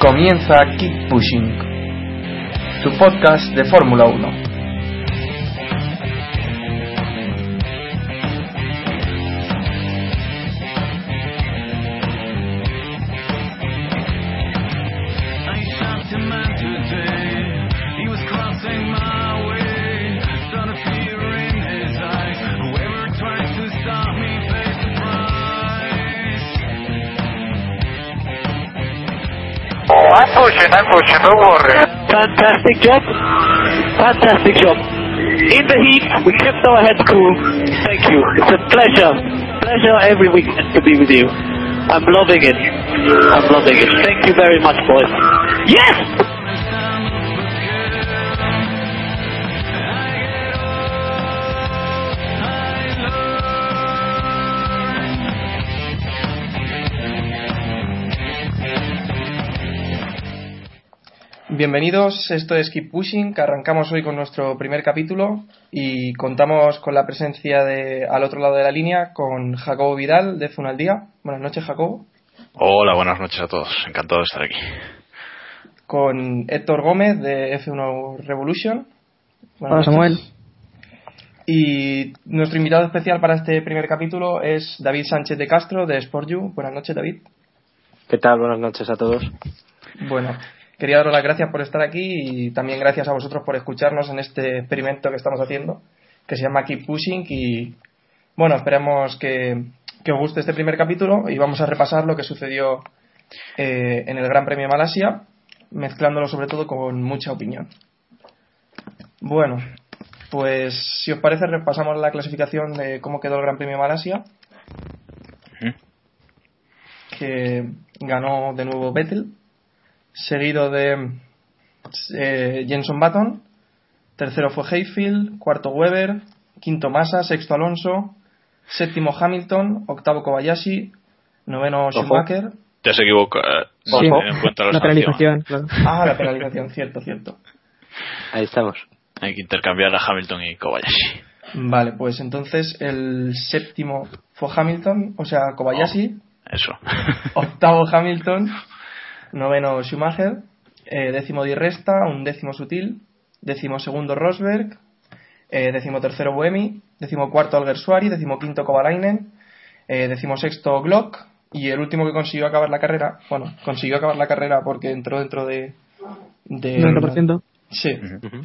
Comienza Keep Pushing, tu podcast de Fórmula 1. Fantastic job. Fantastic job. In the heat, we kept our heads cool. Thank you. It's a pleasure. Pleasure every weekend to be with you. I'm loving it. I'm loving it. Thank you very much, boys. Yes! Bienvenidos, esto es Keep Pushing, que arrancamos hoy con nuestro primer capítulo y contamos con la presencia de al otro lado de la línea con Jacobo Vidal de Funaldía. Buenas noches, Jacobo. Hola, buenas noches a todos, encantado de estar aquí. Con Héctor Gómez de F1 Revolution. Hola, Samuel. Y nuestro invitado especial para este primer capítulo es David Sánchez de Castro de SportU. Buenas noches, David. ¿Qué tal? Buenas noches a todos. Bueno, quería daros las gracias por estar aquí y también gracias a vosotros por escucharnos en este experimento que estamos haciendo, que se llama Keep Pushing. Y bueno, esperemos que, os guste este primer capítulo y vamos a repasar lo que sucedió eh, en el Gran Premio de Malasia, mezclándolo sobre todo con mucha opinión. Bueno, pues si os parece, repasamos la clasificación de cómo quedó el Gran Premio de Malasia. Que ganó de nuevo Vettel seguido de eh, Jenson Button, tercero fue Hayfield, cuarto Weber, quinto Massa, sexto Alonso, séptimo Hamilton, octavo Kobayashi, noveno Schumacher. Te has equivocado. Sí, la penalización, claro. Ah, la penalización, cierto, cierto. Ahí estamos. Hay que intercambiar a Hamilton y Kobayashi. Vale, pues entonces el séptimo fue Hamilton, o sea, Kobayashi. Oh, eso. octavo Hamilton, noveno Schumacher, eh, décimo Di Resta, un décimo Sutil, décimo segundo Rosberg, eh, décimo tercero Buemi, décimo cuarto Alguersuari, décimo quinto Kovalainen, eh, décimo sexto Glock y el último que consiguió acabar la carrera, bueno, consiguió acabar la carrera porque entró dentro de... de 90%. Sí,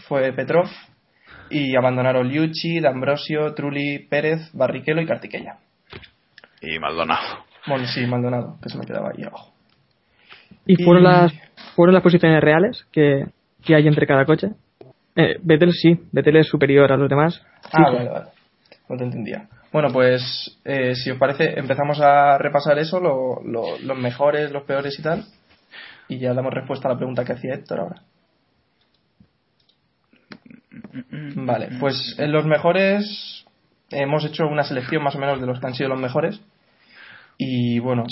fue Petrov y abandonaron Liucci, D'Ambrosio, Trulli, Pérez, Barrichello y Cartiqueya. Y Maldonado. Bueno, sí, Maldonado, que se me quedaba ahí abajo. ¿Y fueron, Las, fueron las posiciones reales que, que hay entre cada coche? Eh, Vettel sí, Vettel es superior a los demás. Ah, vale, vale. No te entendía. Bueno, pues eh, si os parece, empezamos a repasar eso, lo, lo, los mejores, los peores y tal. Y ya damos respuesta a la pregunta que hacía Héctor ahora. Vale, pues en los mejores hemos hecho una selección más o menos de los que han sido los mejores. Y bueno,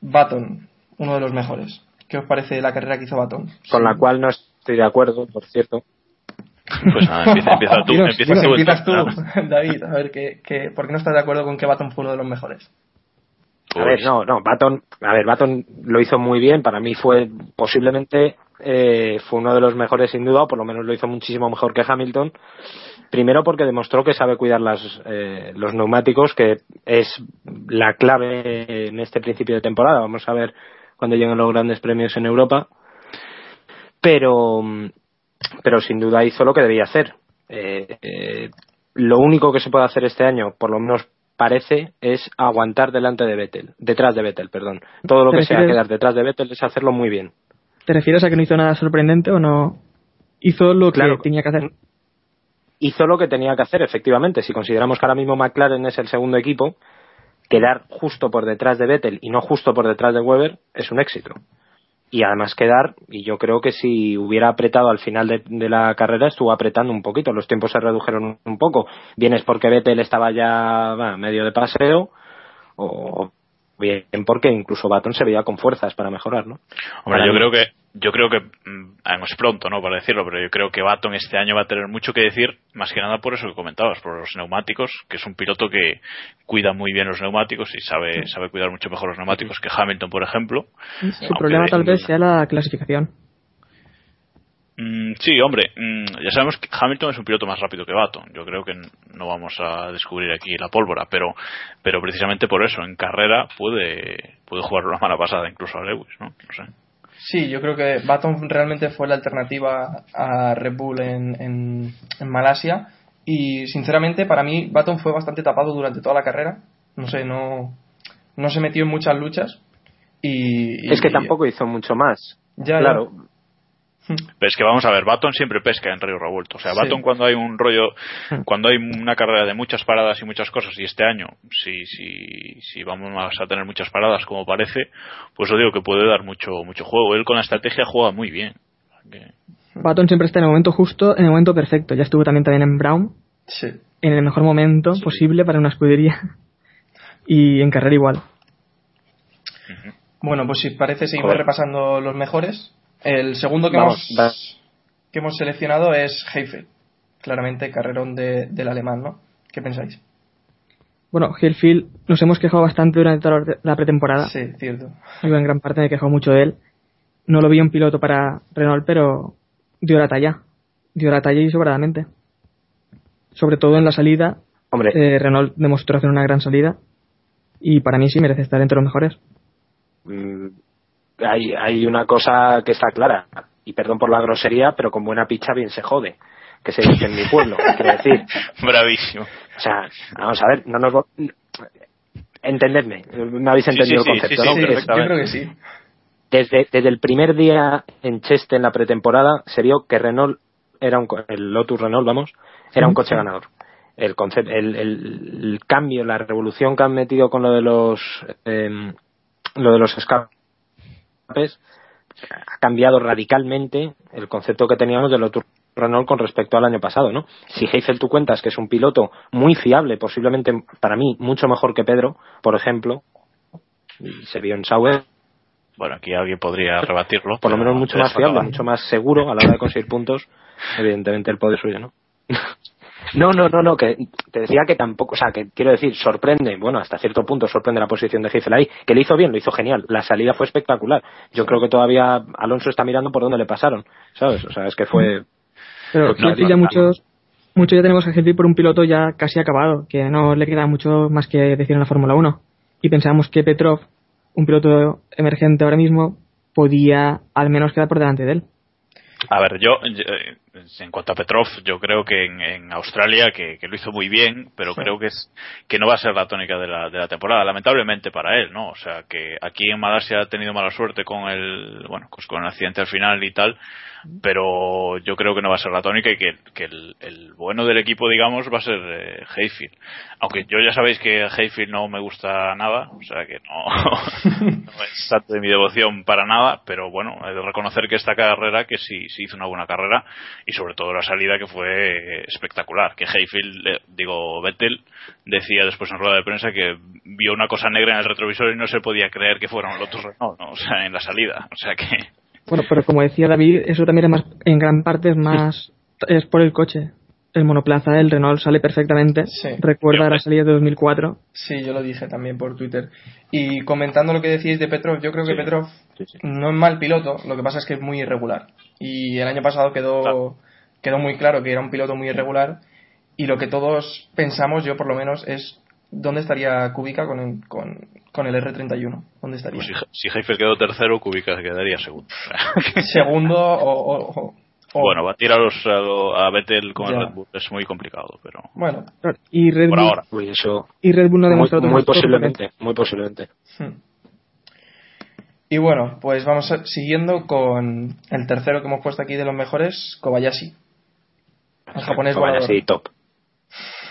Baton, uno de los mejores. ¿Qué os parece la carrera que hizo Baton? Con la cual no estoy de acuerdo, por cierto. Pues nada, empieza, empieza tú. Dinos, empieza tú, empiezas tú, David. A ver, ¿qué, qué, por qué no estás de acuerdo con que Baton fue uno de los mejores? A ver, no, no, Baton, a ver, Baton lo hizo muy bien, para mí fue posiblemente eh, fue uno de los mejores sin duda, o por lo menos lo hizo muchísimo mejor que Hamilton. Primero porque demostró que sabe cuidar las, eh, los neumáticos, que es la clave en este principio de temporada. Vamos a ver cuando lleguen los grandes premios en Europa. Pero, pero sin duda hizo lo que debía hacer. Eh, eh, lo único que se puede hacer este año, por lo menos parece, es aguantar delante de Vettel, detrás de Vettel, perdón. Todo lo ¿Te que sea refieres- quedar detrás de Vettel es hacerlo muy bien. ¿Te refieres a que no hizo nada sorprendente o no? Hizo lo Claro. que tenía que hacer. hizo lo que tenía que hacer, efectivamente. Si consideramos que ahora mismo McLaren es el segundo equipo, quedar justo por detrás de Vettel y no justo por detrás de Weber es un éxito. Y además quedar, y yo creo que si hubiera apretado al final de, la carrera, estuvo apretando un poquito, los tiempos se redujeron un poco. Bien es porque Vettel estaba ya medio de paseo, o bien porque incluso Baton se veía con fuerzas para mejorar, ¿no? Hombre, yo creo que yo creo que mm, es pronto, ¿no? Para decirlo, pero yo creo que Baton este año va a tener mucho que decir, más que nada por eso que comentabas, por los neumáticos, que es un piloto que cuida muy bien los neumáticos y sabe sabe cuidar mucho mejor los neumáticos que Hamilton, por ejemplo. Su problema tal vez sea la clasificación. Mm, sí, hombre, mm, ya sabemos que Hamilton es un piloto más rápido que Baton. Yo creo que no vamos a descubrir aquí la pólvora, pero, pero precisamente por eso, en carrera puede, puede jugar una mala pasada incluso a Lewis, ¿no? No sé. Sí, yo creo que Baton realmente fue la alternativa a Red Bull en, en, en Malasia y sinceramente para mí Baton fue bastante tapado durante toda la carrera. No sé, no, no se metió en muchas luchas y, y- Es que tampoco hizo mucho más. Ya, claro, Pero es que vamos a ver, Baton siempre pesca en río revuelto. O sea, Sí. Baton cuando hay un rollo, cuando hay una carrera de muchas paradas y muchas cosas, y este año, si, si, si vamos a tener muchas paradas como parece, pues yo digo que puede dar mucho, mucho juego. Él con la estrategia juega muy bien. Baton siempre está en el momento justo, en el momento perfecto. Ya estuvo también, también en Brown, Sí. en el mejor momento posible para una escudería. Y en carrera igual. Bueno, pues si parece seguimos Joder. repasando los mejores. El segundo que, Vamos, hemos, que hemos seleccionado es Heifel. Claramente carrerón de- del alemán, ¿no? ¿Qué pensáis? Bueno, Hillfield nos hemos quejado bastante durante toda la- la pretemporada. Sí, cierto. Yo en gran parte me he quejado mucho de él. No lo vi un piloto para Renault, pero dio la talla. Dio la talla y sobradamente. Sobre todo en la salida, hombre, eh, Renault demostró hacer una gran salida. Y para mí sí merece estar entre los mejores. mm, hay, hay una cosa que está clara, y perdón por la grosería, pero con buena picha bien se jode, que se dice en mi pueblo, quiero decir. Bravísimo. O sea, vamos a ver, no nos... Entendedme, me habéis entendido sí, el sí, concepto, sí, ¿no? sí, Sí, Que es- yo creo que sí. desde, desde el primer día en Cheste en la pretemporada se vio que Renault era un co- el Lotus Renault vamos era un coche ganador el concepto el, el- el cambio la revolución que han metido con lo de los em, lo de los escapes ha cambiado radicalmente el concepto que teníamos del Lotus Renault con respecto al año pasado, ¿no? Si Heifel tú cuentas que es un piloto muy fiable, posiblemente para mí mucho mejor que Pedro, por ejemplo, se vio en Sauer, Bueno, aquí alguien podría rebatirlo. por lo menos mucho más fiable, mucho más seguro a la hora de conseguir puntos. Evidentemente el poder suyo, ¿no? No, no, no, no, que te decía que tampoco, o sea, que quiero decir, sorprende, bueno, hasta cierto punto sorprende la posición de Heifel ahí, que le hizo bien, lo hizo genial, la salida fue espectacular. Yo creo que todavía Alonso está mirando por dónde le pasaron, ¿sabes? O sea, es que fue... Pero Pues no, ya no. muchos, muchos ya tenemos a Hillfield por un piloto ya casi acabado, que no le queda mucho más que decir en la Fórmula 1. Y pensábamos que Petrov, un piloto emergente ahora mismo, podía al menos quedar por delante de él. A ver, yo, eh, en cuanto a Petrov, yo creo que en, en Australia, que, que lo hizo muy bien, pero Sí. creo que es que no va a ser la tónica de la, de la temporada, lamentablemente para él, ¿no? O sea, que aquí en Malasia ha tenido mala suerte con el, bueno, pues con el accidente al final y tal, pero yo creo que no va a ser la tónica y que, que el, el bueno del equipo, digamos, va a ser eh, Hayfield. Aunque yo ya sabéis que Hayfield no me gusta nada, o sea que no, no es santo de mi devoción para nada, pero bueno, he de reconocer que esta carrera, que sí, sí hizo una buena carrera, y sobre todo la salida que fue espectacular, que Hayfield, eh, digo, Vettel, decía después en rueda de prensa que vio una cosa negra en el retrovisor y no se podía creer que fuera un Lotus Renault, ¿no? o sea, en la salida, o sea que... Bueno, pero como decía David, eso también es más, en gran parte es más, es por el coche. El monoplaza del Renault sale perfectamente. Sí. Recuerda la salida de 2004. Sí, yo lo dije también por Twitter. Y comentando lo que decís de Petrov, yo creo que Sí. Petrov no es mal piloto, lo que pasa es que es muy irregular. Y el año pasado quedó, Claro. quedó muy claro que era un piloto muy irregular. Y lo que todos pensamos, yo por lo menos, es dónde estaría Kubica con el, con, con el R31. ¿Dónde estaría? Pues si, si Hayfield quedó tercero, Kubica quedaría segundo. Segundo o, o- o- bueno, batir a, los, a, lo- a Vettel con Ya. el Red Bull es muy complicado, pero Bueno, Y Red, por Bull, ahora. Uy, eso... y Red Bull no ha Muy, demostrado muy otro posiblemente, muy posiblemente. Hmm. Y bueno, pues vamos a- siguiendo con el tercero que hemos puesto aquí de los mejores, Kobayashi. El japonés sí, top.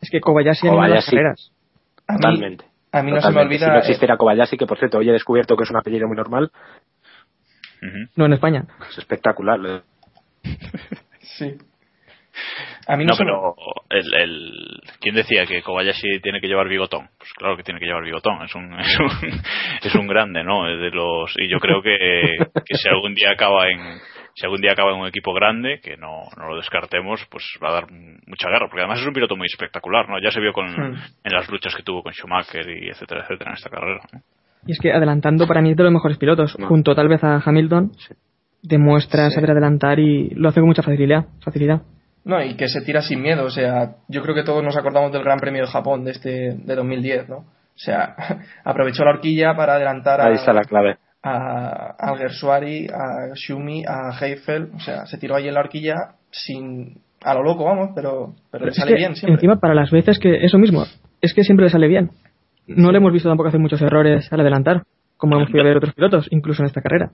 Es que Kobayashi ha ganado las Kobayashi. carreras. A mí- Totalmente. A mí no se me olvida. Si no existiera Kobayashi, que por cierto hoy he descubierto que es un apellido muy normal, No en España. es espectacular. Sí. A mí no, no, pero el, el, ¿quién decía que Kobayashi tiene que llevar bigotón? Pues claro que tiene que llevar bigotón, es un, es un, es un grande, ¿no? Es de los, y yo creo que, que si algún día acaba en, si algún día acaba en un equipo grande, que no, no lo descartemos, pues va a dar mucha guerra, porque además es un piloto muy espectacular, ¿no? Ya se vio con, Hmm. en las luchas que tuvo con Schumacher y etcétera, etcétera en esta carrera. ¿no? Y es que adelantando para mí es de los mejores pilotos, No. junto tal vez a Hamilton, demuestra saber adelantar y lo hace con mucha facilidad. facilidad. No, y que se tira sin miedo. O sea, yo creo que todos nos acordamos del Gran Premio de Japón de este de 2010, ¿no? O sea, aprovechó la horquilla para adelantar a, Ahí está la clave. a, a Alguersuari, a Shumi, a Heifel. O sea, se tiró ahí en la horquilla sin a lo loco, vamos, pero, pero le Es sale que, bien siempre. Encima, para las veces que eso mismo, es que siempre le sale bien. No le hemos visto tampoco hacer muchos errores al adelantar, como hemos podido ver otros pilotos, incluso en esta carrera.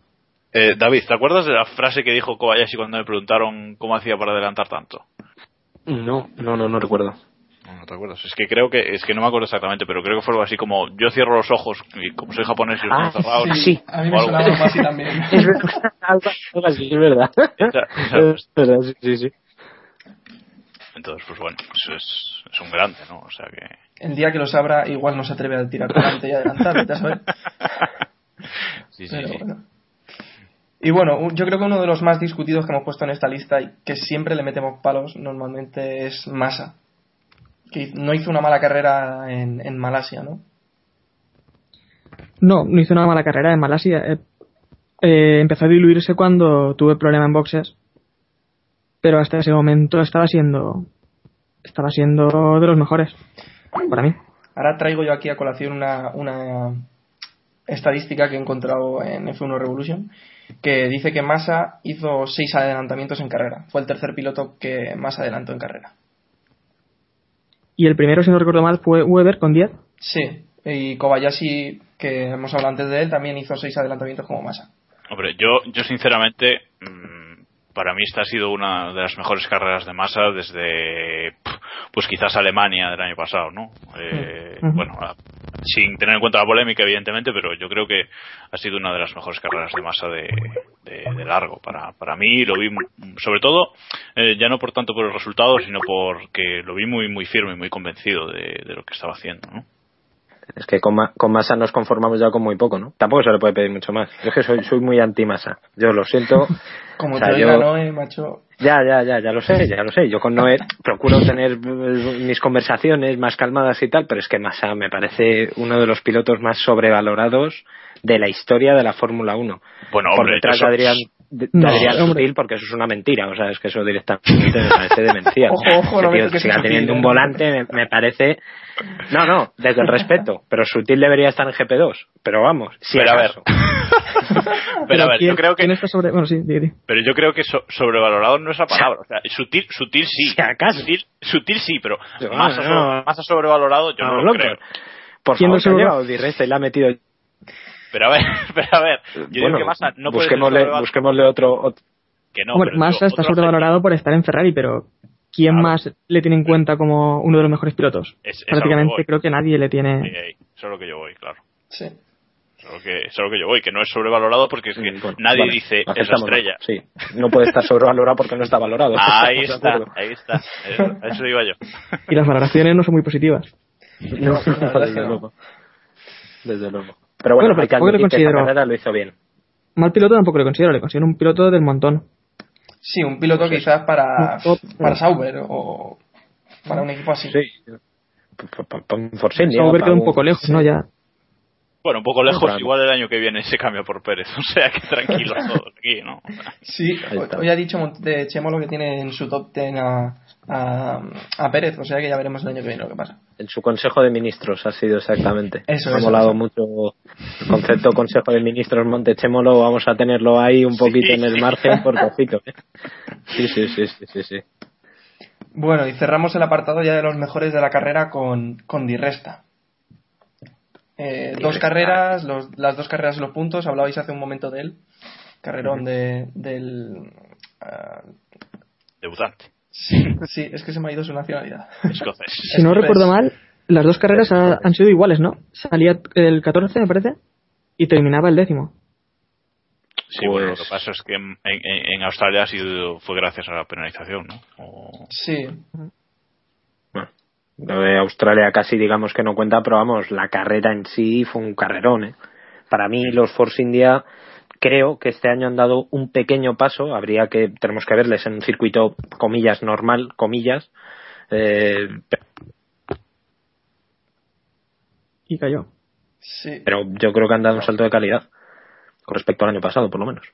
Eh, David, ¿te acuerdas de la frase que dijo Kobayashi cuando le preguntaron cómo hacía para adelantar tanto? No, no, no, no recuerdo. No, no te acuerdas. Es que creo que, es que no me acuerdo exactamente, pero creo que fue algo así como, yo cierro los ojos y como soy japonés y los Ah, tengo cerrados. sí, sí. A mí me algo sonaba algo así también. Es verdad, algo algo así, es verdad. Esa- esa- Es verdad, sí, sí. Entonces, pues bueno, pues es, es un grande, ¿no? O sea que... El día que lo sabrá, igual no se atreve a tirar para adelante y adelantar, saber. Sí, sí, Pero sí. bueno. Y bueno, yo creo que uno de los más discutidos que hemos puesto en esta lista y que siempre le metemos palos normalmente es Massa, que no hizo una mala carrera en, en Malasia, ¿no? No, no hizo una mala carrera en Malasia. Eh, eh, empezó a diluirse cuando tuve problema en boxes, pero hasta ese momento estaba siendo estaba siendo de los mejores para mí. Ahora traigo yo aquí a colación una, una estadística que he encontrado en F1 Revolution que dice que Massa hizo seis adelantamientos en carrera. Fue el tercer piloto que más adelantó en carrera. Y el primero, si no recuerdo mal, fue Weber con 10. Sí, y Kobayashi, que hemos hablado antes de él, también hizo seis adelantamientos como Massa. Hombre, yo, yo sinceramente, mm, para mí esta ha sido una de las mejores carreras de masa desde, pues quizás Alemania del año pasado, ¿no? Eh. Bueno, sin tener en cuenta la polémica, evidentemente, pero yo creo que ha sido una de las mejores carreras de masa de, de- de largo. Para, para mí lo vi, sobre todo, eh, ya no por tanto por el resultado, sino porque lo vi muy, muy firme y muy convencido de, de lo que estaba haciendo, ¿no? Es que con, ma- con masa nos conformamos ya con muy poco, ¿no? Tampoco se le puede pedir mucho más. Yo es que soy, soy muy anti-masa. Yo lo siento. Como O sea, te yo- Noé, macho. Ya, ya, ya, ya lo sé, ya lo sé. Yo con Noé procuro tener eh, mis conversaciones más calmadas y tal, pero es que Massa me parece uno de los pilotos más sobrevalorados de la historia de la Fórmula 1. Bueno, Por hombre, detrás eso- de Adrián, de, de No. Sutil, porque eso es una mentira. O sea, es que eso directamente me parece demencial. Ojo, ojo, no tío siga Sutil, teniendo un volante me, me parece... No, no, desde el respeto. Pero Sutil debería estar en GP2. Pero vamos, si Pero a ver. pero a ver, ¿quién- yo creo que sobre... Bueno, sí, di, di. Pero yo creo que so- sobrevalorado no es la palabra. O sea, sutil, sutil sí. Si acaso. Sutil, sutil sí, pero No, más, no. sobre- más sobrevalorado yo no lo loco. creo. Por ¿Quién favor, no se ha Resta y le ha metido... Pero a ver, pero a ver. Yo digo bueno, que Massa no puede busquémosle, sobrevalorado. busquémosle otro, otro- Que no, Hombre, Massa digo, está sobrevalorado por estar en Ferrari, pero ¿quién Claro. más le tiene en cuenta como uno de los mejores pilotos? Es- que Prácticamente voy. creo que nadie le tiene... Ahí, ahí. Eso es lo que yo voy, claro. Sí. Eso es lo que, eso es lo que yo voy, que no es sobrevalorado porque es que Mm, bueno, nadie vale, dice es la estrella. Sí, no puede estar sobrevalorado porque no está valorado. Ahí está, ahí está. Eso, iba yo. Y las valoraciones no son muy positivas. No, que desde no. luego. Desde luego. Pero bueno, Bueno, pero hay que tampoco le admitir que esta considero- carrera lo hizo bien. Mal piloto tampoco le considero, le considero un piloto del montón. Sí, un piloto quizás para, Top. para Sauber o para un equipo así. Sí. Force Sauber queda un poco lejos, ¿no? Ya. Bueno, un poco lejos, igual el año que viene se cambia por Pérez. O sea que tranquilos todos aquí, ¿no? Sí, hoy ha dicho de Chemo lo que tiene en su top 10 a, a, a Pérez, o sea que ya veremos el año que viene lo que pasa. En su consejo de ministros ha sido exactamente. Eso, ha eso, molado eso. mucho el concepto consejo de ministros Montechémolo. Vamos a tenerlo ahí un poquito Sí, en el margen por cojito. ¿eh? Sí, sí, sí, sí, sí, sí. Bueno, y cerramos el apartado ya de los mejores de la carrera con, con Di Resta. Eh, dos Resta. carreras, los- las dos carreras y los puntos, hablabais hace un momento de él. Carrerón de, del. ah, Debutante, sí, sí, es que se me ha ido su nacionalidad. escocés. Si no recuerdo mal, las dos carreras ha- han sido iguales, ¿no? Salía el 14, me parece, y terminaba el décimo. Sí, bueno, lo pues- que pasa es que en, en- en Australia ha sido, fue gracias a la penalización, ¿no? O- Sí, Bueno, lo de Australia casi digamos que no cuenta, pero vamos, la carrera en sí fue un carrerón. ¿eh? Para mí los Force India creo que este año han dado un pequeño paso. Habría que tenemos que verles en un circuito comillas normal, comillas. eh, Y cayó. sí. pero yo creo que han dado un salto de calidad con respecto al año pasado, por lo menos.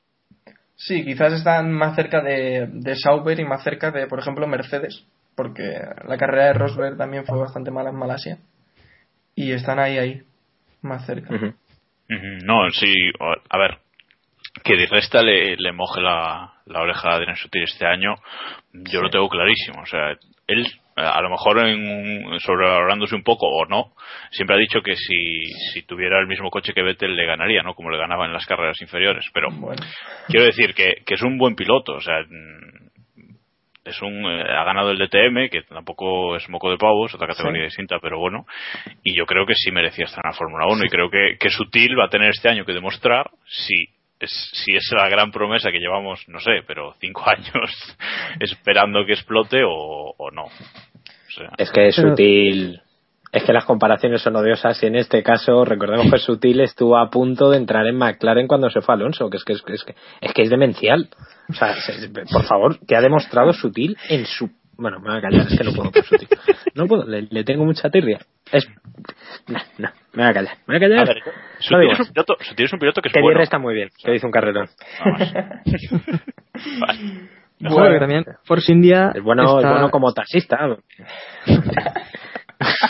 Sí, quizás están más cerca de, de Sauber y más cerca de, por ejemplo, Mercedes, porque la carrera de Rosberg también fue bastante mala en Malasia. Y están ahí, ahí, más cerca. No, sí, a ver, que Di Resta le, le moje la, la oreja a Adrian Sutil este año, yo lo tengo clarísimo. O sea, él, a lo mejor en, sobrevalorándose un poco o no, siempre ha dicho que si, si tuviera el mismo coche que Vettel le ganaría, ¿no? Como le ganaba en las carreras inferiores. Pero Bueno, quiero decir que, que es un buen piloto, o sea, mm, es un eh, ha ganado el DTM, que tampoco es moco de pavos, otra categoría Sí. distinta, pero bueno, y yo creo que sí merecía estar en la Fórmula 1 y creo que, que Sutil va a tener este año que demostrar si es, si es la gran promesa que llevamos, no sé, pero cinco años esperando que explote o, o no. O sea, Es que es Pero- sutil. Es que las comparaciones son odiosas y en este caso recordemos que Sutil estuvo a punto de entrar en McLaren cuando se fue Alonso, que es que es, que es, que, es, que es demencial. O sea, se- por favor, que ha demostrado Sutil en su... Bueno, me voy a callar, es que no puedo con Sutil. No puedo, le, le tengo mucha tirria. Es... No, no, me voy a callar. Me voy a callar. a ver, No Sutil, digo es un piloto, Sutil es un piloto que es que bueno. Está muy bien, que hizo un carrerón. Más. Vale. Joder, Bueno. también Force India Es bueno, está, es bueno como taxista.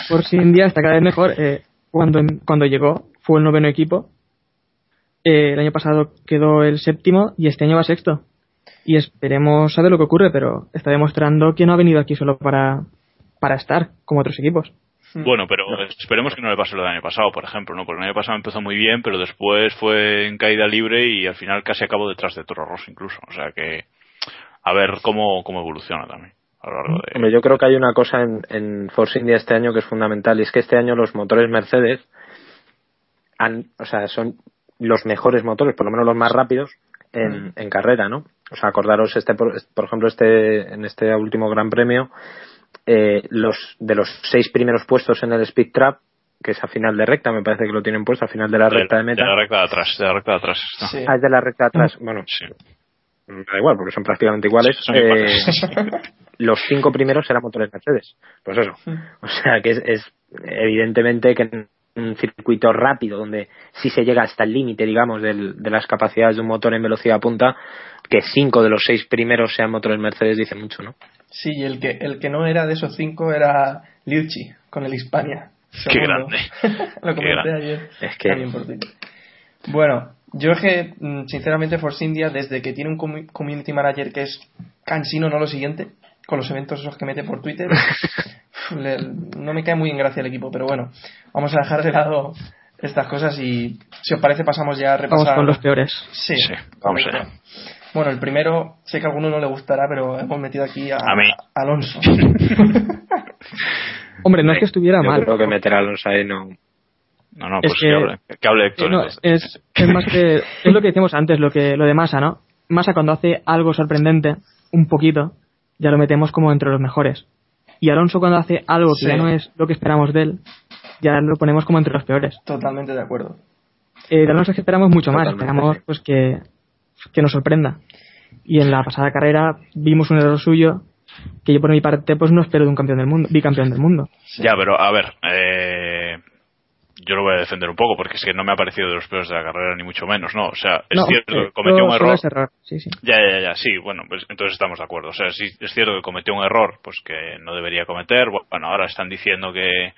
Force India está cada vez mejor. Eh, cuando, cuando llegó fue el noveno equipo. Eh, el año pasado quedó el séptimo y este año va sexto. Y esperemos saber lo que ocurre, pero está demostrando que no ha venido aquí solo para, para estar, como otros equipos. Bueno, pero esperemos que no le pase lo del año pasado, por ejemplo, ¿no? Porque el año pasado empezó muy bien, pero después fue en caída libre y al final casi acabó detrás de Toro Rosso incluso. O sea que a ver cómo, cómo evoluciona también a lo largo de... Hombre, yo creo que hay una cosa en, en Force India este año que es fundamental y es que este año los motores Mercedes han, o sea, son los mejores motores, por lo menos los más rápidos en, en carrera, ¿no? O sea, acordaros este, por, por ejemplo, este en este último Gran Premio, eh, los de los seis primeros puestos en el Speed Trap, que es a final de recta, me parece que lo tienen puesto a final de la recta de meta. la recta de atrás, de la recta de atrás. Sí. Ah, es de la recta de atrás. Bueno, Sí. da igual, porque son prácticamente iguales. Son Eh, los cinco primeros eran motores Mercedes. Pues eso. O sea que es, es evidentemente que un circuito rápido donde si se llega hasta el límite, digamos, del- de las capacidades de un motor en velocidad punta, que cinco de los seis primeros sean motores Mercedes dice mucho, ¿no? Sí, y el que, el que no era de esos cinco era Liucci, con el Hispania. Qué grande. Lo Qué comenté grande. ayer. Es que- También por. Bueno, yo es que, mm, sinceramente, Force India, desde que tiene un community manager que es cansino, no lo siguiente, con los eventos esos que mete por Twitter, le- no me cae muy en gracia el equipo, pero bueno, vamos a dejar de lado estas cosas y, si os parece, pasamos ya a repasar. Vamos con los peores. Sí, Sí, vamos allá. Bueno, el primero, sé que a alguno no le gustará, pero hemos metido aquí a, A mí. Alonso. Hombre, no es que estuviera Yo mal. creo que meter a Alonso ahí no. No, no, Es pues que- que, hable, que hable Héctor. No, es, es más que es lo que decíamos antes, lo que lo de Massa, ¿no? Massa cuando hace algo sorprendente, un poquito, ya lo metemos como entre los mejores. Y Alonso cuando hace algo que Sí. ya no es lo que esperamos de él, ya lo ponemos como entre los peores. Totalmente de acuerdo. Eh, de Alonso es que esperamos mucho más, esperamos pues que, que nos sorprenda. Y en la pasada carrera vimos un error suyo que yo por mi parte pues no espero de un campeón del mundo, bicampeón del mundo. Ya, pero a ver, eh, yo lo voy a defender un poco porque es que no me ha parecido de los peores de la carrera ni mucho menos, ¿no? O sea, es No, cierto eh, que cometió un error. sí, sí. Ya, ya, ya, sí, bueno, pues entonces estamos de acuerdo. O sea, sí, es cierto que cometió un error, pues que no debería cometer. Bueno, ahora están diciendo que,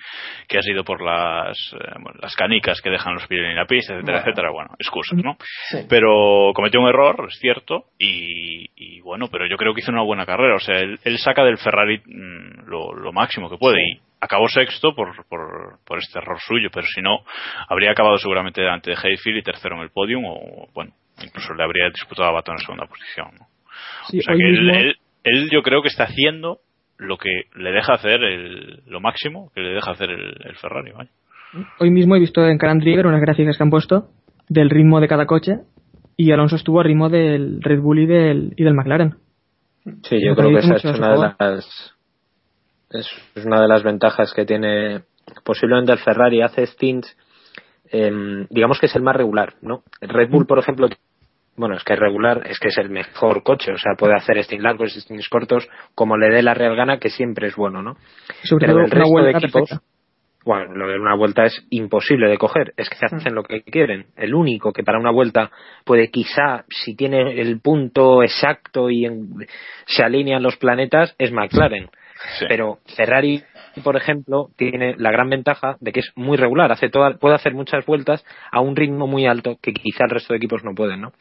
que ha sido por las, eh, bueno, las canicas que dejan los pies en la pista, etcétera, Bueno. etcétera. Bueno, excusas, ¿no? Sí. Pero cometió un error, es cierto, y, y bueno, pero yo creo que hizo una buena carrera. O sea, él, él saca del Ferrari mm, lo, lo máximo que puede y acabó sexto por, por, por este error suyo, pero si no, habría acabado seguramente delante de Hayfield y tercero en el podium, o bueno, incluso le habría disputado a Baton en segunda posición. ¿no? Sí, o sea hoy que él, mismo- él, él yo creo que está haciendo lo que le deja hacer el, lo máximo que le deja hacer el, el Ferrari. Hoy mismo he visto en Caran Trigger unas gráficas que han puesto del ritmo de cada coche y Alonso estuvo a ritmo del Red Bull y del, y del McLaren. Sí, yo creo que esa es una de las es una de las ventajas que tiene posiblemente el Ferrari hace stints em, digamos que es el más regular, ¿no? Red Bull, por ejemplo, bueno, es que es regular, es que es el mejor coche, o sea, puede hacer stints largos, stints cortos, como le dé la real gana, que siempre es bueno, ¿no? Pero el resto de equipos, bueno, lo de una vuelta es imposible de coger, es que se hacen lo que quieren. El único que para una vuelta puede quizá, si tiene el punto exacto y se alinean los planetas, es McLaren. Pero Ferrari, por ejemplo, tiene la gran ventaja de que es muy regular, hace toda, puede hacer muchas vueltas a un ritmo muy alto que quizá el resto de equipos no pueden, ¿no?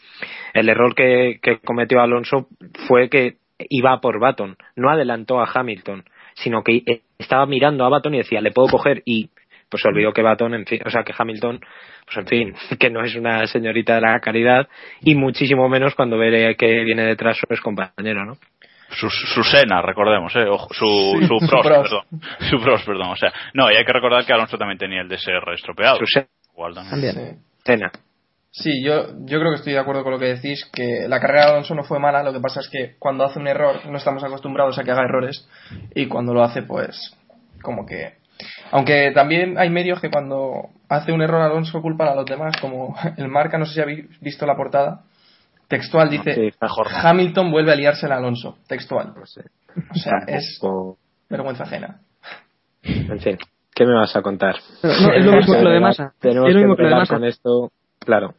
El error que, que cometió Alonso fue que iba por Baton, no adelantó a Hamilton, sino que estaba mirando a Baton y decía, le puedo coger y pues olvidó que Baton, en fin, o sea, que Hamilton, pues en fin, que no es una señorita de la caridad y muchísimo menos cuando ve que viene detrás su compañero, ¿no? Su, su Sena, recordemos, ¿eh? su, su, Prost, perdón. Su Prost, perdón. O sea, no, y hay que recordar que Alonso también tenía el DSR estropeado. Su También. Sena. Sí, yo, yo creo que estoy de acuerdo con lo que decís, que la carrera de Alonso no fue mala, lo que pasa es que cuando hace un error no estamos acostumbrados a que haga errores y cuando lo hace pues como que... Aunque también hay medios que cuando hace un error Alonso culpan a los demás, como el marca, no sé si habéis visto la portada, textual dice Hamilton vuelve a liarse a Alonso, textual. O sea, es vergüenza ajena. En fin, ¿qué me vas a contar? No, es lo mismo que lo de Massa. Tenemos es lo mismo que, lo de con esto, claro.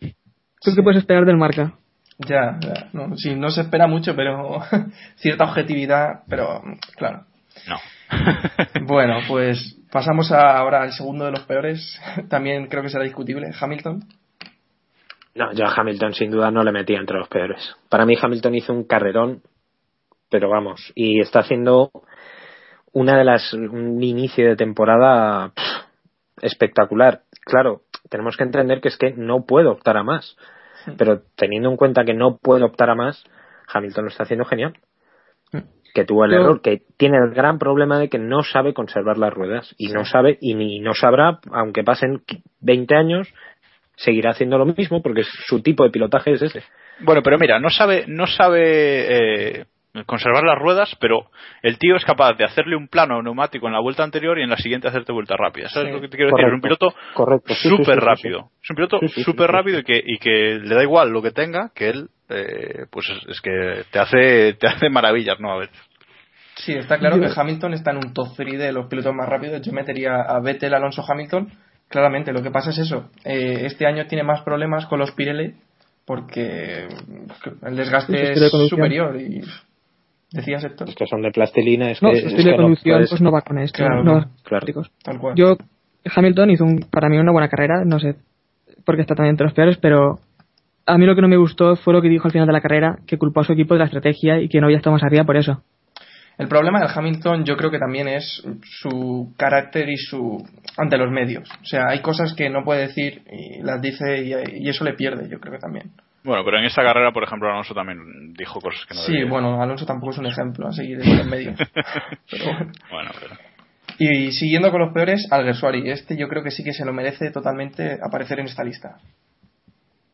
¿Tú qué puedes esperar del marca? Ya, ya. No, sí, no se espera mucho, pero cierta objetividad, pero claro. No. bueno, pues pasamos ahora al segundo de los peores. También creo que será discutible. Hamilton. No, yo a Hamilton sin duda no le metía entre los peores. Para mí Hamilton hizo un carrerón, pero vamos, y está haciendo una de las un inicio de temporada espectacular. Claro, tenemos que entender que es que no puedo optar a más. Pero teniendo en cuenta que no puedo optar a más, Hamilton lo está haciendo genial. Que tuvo el error, que tiene el gran problema de que no sabe conservar las ruedas. Y no sabe, y ni no sabrá, aunque pasen 20 años, seguirá haciendo lo mismo porque su tipo de pilotaje es ese. Bueno, pero mira, no sabe, no sabe eh, conservar las ruedas, pero el tío es capaz de hacerle un plano neumático en la vuelta anterior y en la siguiente hacerte vuelta rápida. ¿Sabes lo que te quiero decir? Es un piloto súper rápido. Es un piloto súper rápido y que, y que le da igual lo que tenga, que él, eh, pues es, que te hace, te hace maravillas, ¿no? A ver. Sí, está claro que Hamilton está en un top 3 de los pilotos más rápidos. Yo metería a Vettel, Alonso, Hamilton. Claramente, lo que pasa es eso. Eh, este año tiene más problemas con los Pirelli porque el desgaste es superior y Decías, Héctor. Es que son de plastilina. Es no, que, su estilo de conducción pues no va con esto. Claro, no, claro, Tal cual. Yo, Hamilton hizo un, para mí una buena carrera, no sé porque está también entre los peores, pero a mí lo que no me gustó fue lo que dijo al final de la carrera, que culpó a su equipo de la estrategia y que no había estado más arriba por eso. El problema del Hamilton yo creo que también es su carácter y su ante los medios. O sea, hay cosas que no puede decir y las dice y, y eso le pierde, yo creo que también. Bueno, pero en esta carrera, por ejemplo, Alonso también dijo cosas que no Sí, bueno, Alonso tampoco es un ejemplo a seguir en medio. pero bueno. pero... Y siguiendo con los peores, Alguersuari. Este yo creo que sí que se lo merece totalmente aparecer en esta lista.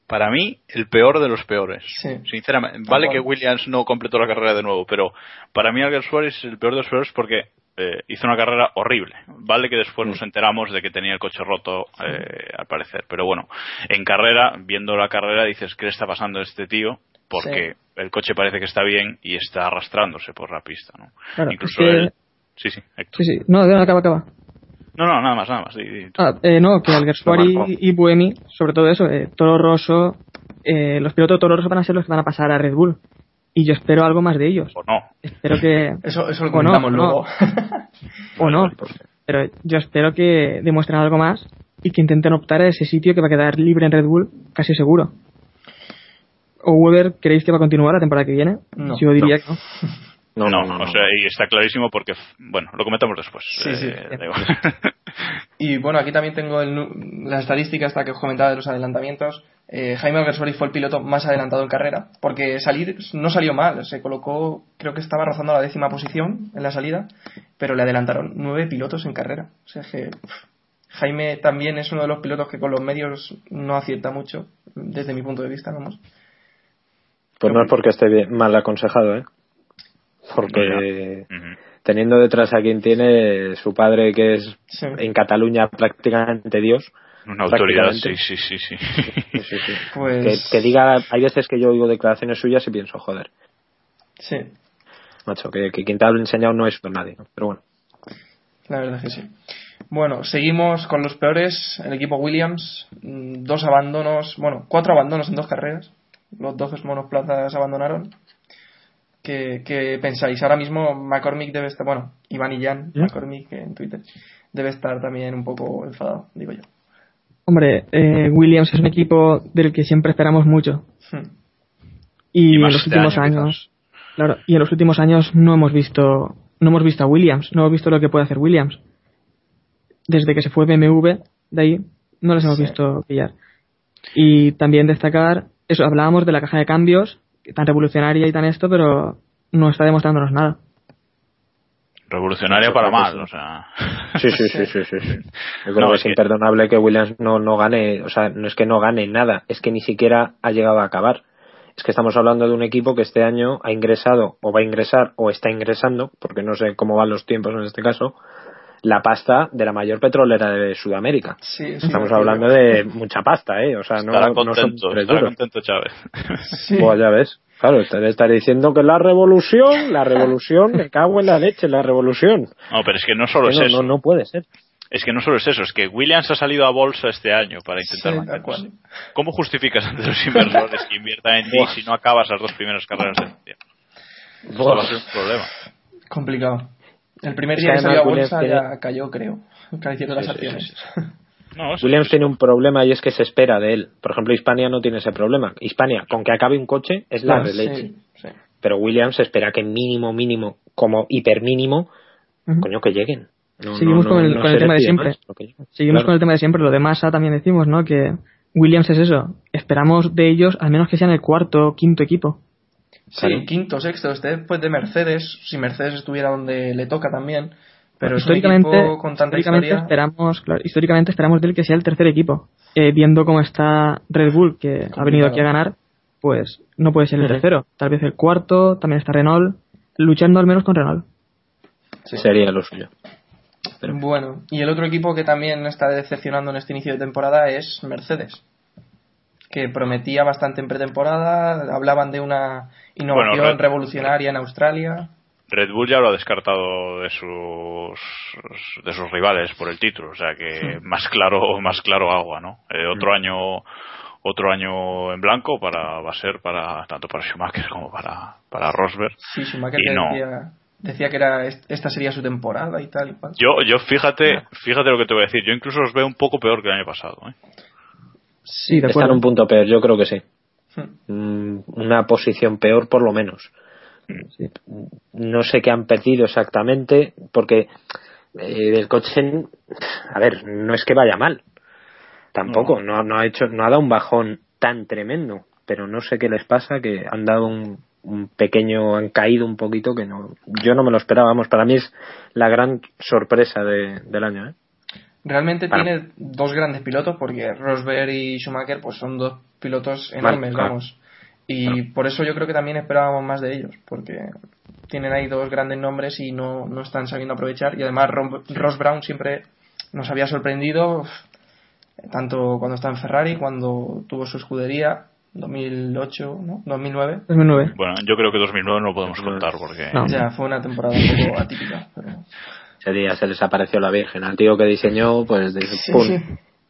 Para mí, el peor de los peores. Sí. Sinceramente. Vale que Williams no completó la carrera de nuevo, pero para mí Alguersuari es el peor de los peores porque eh, hizo una carrera horrible. Vale que después nos enteramos de que tenía el coche roto, eh, al parecer. Pero bueno, en carrera, viendo la carrera, dices, ¿qué le está pasando a este tío? Porque el coche parece que está bien y está arrastrándose por la pista, ¿no? Claro, Incluso es que... él... Sí, sí, Héctor. Sí, sí. No, acaba, acaba. No, no, nada más, nada más. Di. Ah, eh, no, que Alguersuari y Buemi, sobre todo eso, eh, Toro Rosso, eh, los pilotos de Toro Rosso van a ser los que van a pasar a Red Bull y yo espero algo más de ellos. O no. Espero que. Eso, eso lo o comentamos no, luego. o no. Pero yo espero que demuestren algo más y que intenten optar a ese sitio que va a quedar libre en Red Bull, casi seguro. ¿O Weber creéis que va a continuar la temporada que viene? No. yo diría que no. No, No, no, no, o sea, y está clarísimo porque, bueno, lo comentamos después. Sí, sí. igual. Y bueno, aquí también tengo el nu- la estadística esta que os comentaba de los adelantamientos. Eh, Jaime Alguersuari fue el piloto más adelantado en carrera, porque salir no salió mal, se colocó, creo que estaba rozando la décima posición en la salida, pero le adelantaron nueve pilotos en carrera. O sea que uf, Jaime también es uno de los pilotos que con los medios no acierta mucho, desde mi punto de vista, vamos. Pues no es porque esté mal aconsejado, ¿eh? Porque teniendo detrás a quien tiene su padre, que es en Cataluña prácticamente Dios. Una autoridad, sí, sí, sí. sí. Pues que, diga, hay veces que yo oigo declaraciones suyas y pienso, joder. Sí. Macho, que, quien te ha enseñado no es por nadie, pero bueno. La verdad es que sí. Bueno, seguimos con los peores. El equipo Williams, mm, dos abandonos, bueno, cuatro abandonos en dos carreras. Los 12 monoplazas abandonaron. ¿Qué, pensáis? Ahora mismo McCormick debe estar, bueno, Iván y Jan, ¿Mm? McCormick en Twitter, debe estar también un poco enfadado, digo yo. Hombre, eh, Williams es un equipo del que siempre esperamos mucho. Hmm. Y, en los últimos años, claro, y en los últimos años no hemos visto, no hemos visto a Williams, no hemos visto lo que puede hacer Williams. Desde que se fue BMW, de ahí no les hemos visto pillar. Y también destacar, eso, hablábamos de la caja de cambios, tan revolucionaria y tan esto, pero no está demostrándonos nada. Revolucionaria para mal, o sea. Sí, sí, sí, sí, sí. Yo creo que es, imperdonable que Williams no, no gane, o sea, no es que no gane nada, es que ni siquiera ha llegado a acabar. Es que estamos hablando de un equipo que este año ha ingresado, o va a ingresar, o está ingresando, porque no sé cómo van los tiempos en este caso, la pasta de la mayor petrolera de Sudamérica. Sí, Estamos hablando de mucha pasta, ¿eh? O sea, no, estará contento, no contento Chávez. Sí. Pues ya ves. Claro, debe estar diciendo que la revolución, la revolución, me cago en la leche, la revolución. No, pero es que no solo es eso. No, no puede ser. Es que no solo es eso, es que Williams ha salido a bolsa este año para intentar mantenerse. ¿Cómo justificas ante los inversores que inviertan en ti si no acabas las dos primeras carreras del día? Eso va a ser un problema. Complicado. El primer día que salió a bolsa ya cayó, creo. Cayeron las acciones. Williams tiene un problema y es que se espera de él. Por ejemplo, Hispania no tiene ese problema. Hispania, con que acabe un coche, es la de leche. Pero Williams espera que mínimo, mínimo, como hiper mínimo, coño, que lleguen. Seguimos con el, tema de siempre. Seguimos con el tema de siempre. Lo de Massa también decimos, ¿no? Que Williams es eso. Esperamos de ellos al menos que sean el cuarto o quinto equipo. Sí, quinto, sexto. Este después de Mercedes, si Mercedes estuviera donde le toca también. Pero históricamente, con tanta históricamente esperamos, históricamente esperamos de él que sea el tercer equipo. Eh, viendo cómo está Red Bull, que ha venido aquí a ganar, pues no puede ser el tercero. Tal vez el cuarto, también está Renault, luchando al menos con Renault. Sí. Sería lo suyo. Pero... Bueno, y el otro equipo que también está decepcionando en este inicio de temporada es Mercedes que prometía bastante en pretemporada, hablaban de una innovación revolucionaria en Australia. Red Bull ya lo ha descartado de sus de sus rivales por el título, o sea que más claro más claro agua, ¿no? Eh, otro año otro año en blanco para va a ser para tanto para Schumacher como para para Rosberg. Sí, Schumacher decía, decía que era esta sería su temporada y tal y cual. Yo yo fíjate fíjate lo que te voy a decir, yo incluso los veo un poco peor que el año pasado, ¿eh? Sí, de en un punto peor, yo creo que sí. Hmm. Mm, una posición peor por lo menos. No sé qué han perdido exactamente, porque eh, el coche, a ver, no es que vaya mal, tampoco, no. no, ha hecho, no ha dado un bajón tan tremendo, pero no sé qué les pasa, que han dado un, un pequeño, han caído un poquito que no, yo no me lo esperaba, vamos, para mí es la gran sorpresa de, del año, ¿eh? Realmente tiene dos grandes pilotos porque Rosberg y Schumacher pues son dos pilotos enormes, vamos. Y por eso yo creo que también esperábamos más de ellos, porque tienen ahí dos grandes nombres y no, no están sabiendo aprovechar. Y además Ross Brown siempre nos había sorprendido, tanto cuando estaba en Ferrari, cuando tuvo su escudería, 2008, ¿no? 2009. 2009. Bueno, yo creo que 2009 no podemos contar porque... Ya, fue una temporada un poco atípica. Pero ese día se les apareció la Virgen. Al tío que diseñó, pues, de,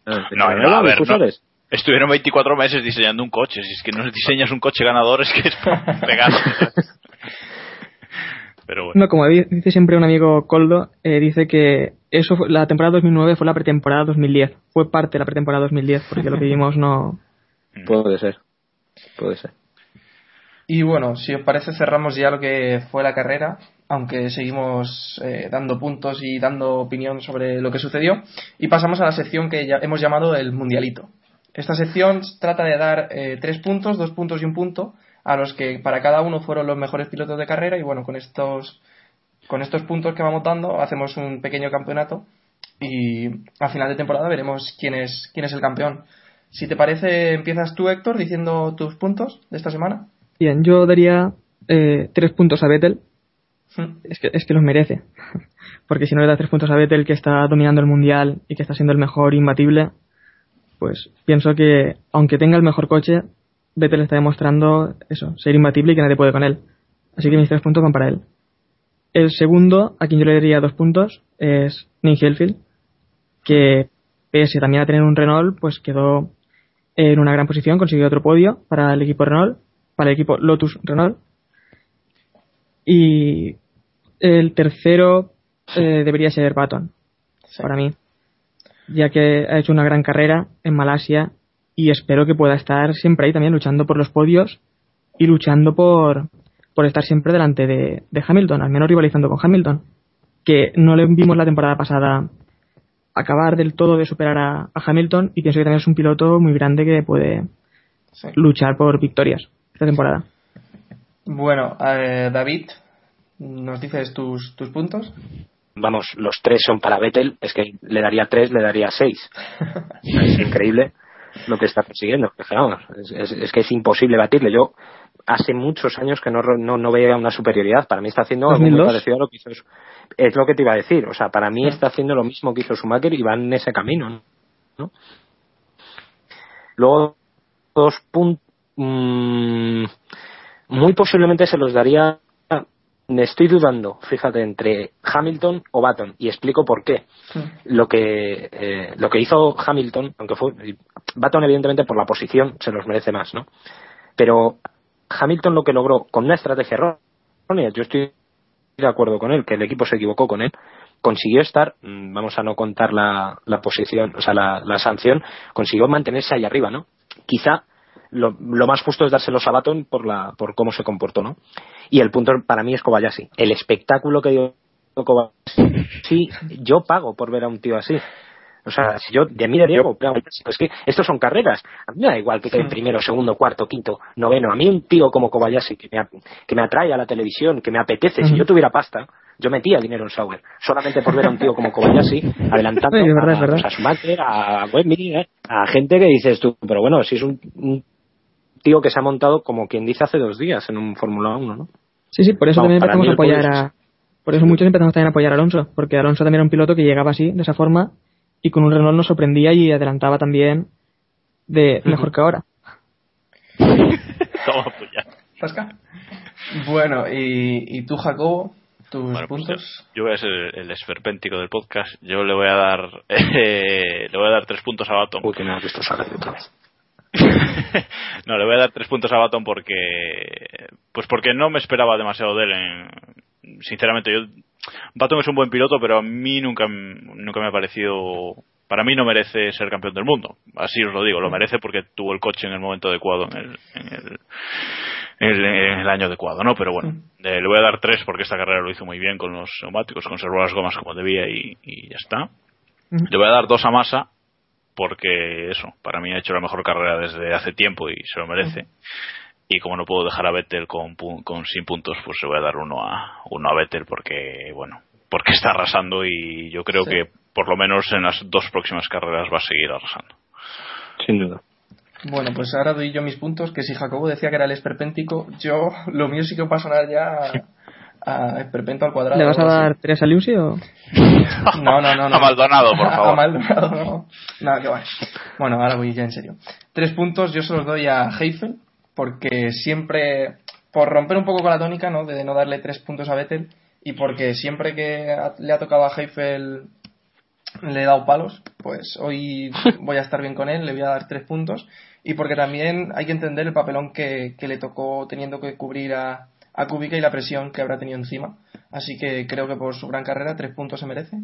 No, no, a ver, no. Estuvieron 24 meses diseñando un coche. Si es que no diseñas un coche ganador, es que es pegar. Pero bueno. No, como dice siempre un amigo Coldo, eh, dice que eso la temporada 2009 fue la pretemporada 2010. Fue parte de la pretemporada 2010, porque lo que vimos no. Mm. Puede ser. Puede ser. Y bueno, si os parece, cerramos ya lo que fue la carrera aunque seguimos eh, dando puntos y dando opinión sobre lo que sucedió. Y pasamos a la sección que ya hemos llamado el Mundialito. Esta sección trata de dar eh, tres puntos, dos puntos y un punto, a los que para cada uno fueron los mejores pilotos de carrera. Y bueno, con estos, con estos puntos que vamos dando, hacemos un pequeño campeonato. Y a final de temporada veremos quién es, quién es el campeón. Si te parece, empiezas tú, Héctor, diciendo tus puntos de esta semana. Bien, yo daría eh, tres puntos a Vettel. Hmm. Es que, es que los merece. Porque si no le da tres puntos a Vettel, que está dominando el mundial y que está siendo el mejor imbatible, pues pienso que, aunque tenga el mejor coche, Vettel está demostrando eso, ser imbatible y que nadie puede con él. Así que mis tres puntos van para él. El segundo, a quien yo le daría dos puntos, es Nick Helfield, que pese también a tener un Renault, pues quedó en una gran posición, consiguió otro podio para el equipo Renault, para el equipo Lotus Renault. Y el tercero eh, debería ser Baton, Sí. para mí, ya que ha hecho una gran carrera en Malasia y espero que pueda estar siempre ahí también luchando por los podios y luchando por, por estar siempre delante de, de Hamilton, al menos rivalizando con Hamilton, que no le vimos la temporada pasada acabar del todo de superar a, a Hamilton y pienso que también es un piloto muy grande que puede Sí. luchar por victorias esta temporada. Bueno, eh, David, ¿nos dices tus, tus puntos? Vamos, los tres son para Vettel, es que le daría tres, le daría seis. es increíble lo que está consiguiendo. Es que, vamos, es, es- es que es imposible batirle. Yo hace muchos años que no, no, no veía una superioridad. Para mí está haciendo algo muy 2002. parecido a lo que hizo. Es lo que te iba a decir. O sea, para mí está haciendo lo mismo que hizo Schumacher y va en ese camino. ¿no? Luego, dos puntos. Muy posiblemente se los daría. Me estoy dudando, fíjate, entre Hamilton o Baton y explico por qué. Lo que eh, lo que hizo Hamilton, aunque fue Baton evidentemente por la posición se los merece más, ¿no? Pero Hamilton lo que logró con una estrategia errónea, yo estoy de acuerdo con él, que el equipo se equivocó con él, consiguió estar, mm, vamos a no contar la, la posición, o sea, la, la sanción, consiguió mantenerse ahí arriba, ¿no? Quizá lo, lo más justo es dárselos a Baton por, la, por cómo se comportó, ¿no? Y el punto para mí es Kobayashi. El espectáculo que dio Kobayashi, sí, yo pago por ver a un tío así. O sea, si yo de mí de Diego, es que estos son carreras. A mí me da igual que quede primero, segundo, cuarto, quinto, noveno. A mí un tío como Kobayashi que me, a- que me atrae a la televisión, que me apetece, si yo tuviera pasta, yo metía dinero en Sauer. Solamente por ver a un tío como Kobayashi adelantando Sí, es verdad, a, verdad. pues, a Schumacher, a Webby, ¿eh? a gente que dices tú, pero bueno, si es un, un tío que se ha montado como quien dice hace dos días en un Fórmula 1, ¿no? Sí, sí, por eso Vamos, también empezamos a apoyar a. Por eso muchos empezamos también a apoyar a Alonso, porque Alonso también era un piloto que llegaba así, de esa forma, y con un Renault nos sorprendía y adelantaba también de mejor que ahora. Toma, pues. Bueno, y, y tú, Jacobo, tus Bueno, pues puntos. yo, yo voy a ser el esperpéntico del podcast. Yo le voy a dar eh, le voy a dar tres puntos a Baton. Uy, que me has visto salir otra vez. no, le voy a dar tres puntos a Baton porque pues porque no me esperaba demasiado de él. en- sinceramente, yo Baton es un buen piloto, pero a mí nunca nunca me ha parecido para mí no merece ser campeón del mundo. Así os lo digo, lo merece porque tuvo el coche en el momento adecuado, en el, en el, en el, en el año adecuado, ¿no? Pero bueno, eh, le voy a dar tres porque esta carrera lo hizo muy bien con los neumáticos, conservó las gomas como debía y, y ya está. Le voy a dar dos a Massa porque eso, para mí ha hecho la mejor carrera desde hace tiempo y se lo merece. Y como no puedo dejar a Vettel con, pu- con sin puntos, pues le voy a dar uno a uno a Vettel porque bueno, porque está arrasando y yo creo Sí. que por lo menos en las dos próximas carreras va a seguir arrasando. Sin duda. Bueno, pues ahora doy yo mis puntos, que si Jacobo decía que era el esperpéntico, yo lo mío sí que va a sonar ya a, esperpento al cuadrado. ¿Le vas a dar así. tres a Lucy o.? No, no, no, no. A Maldonado, por favor. A Maldonado, no. Nada, que va. Bueno, ahora voy ya en serio. Tres puntos yo se los doy a Heifel, porque siempre, por romper un poco con la tónica, ¿no? De no darle tres puntos a Vettel, y porque siempre que le ha tocado a Heifel le he dado palos, pues hoy voy a estar bien con él, le voy a dar tres puntos, y porque también hay que entender el papelón que, que le tocó teniendo que cubrir a, a Kubica y la presión que habrá tenido encima. Así que creo que por su gran carrera tres puntos se merece.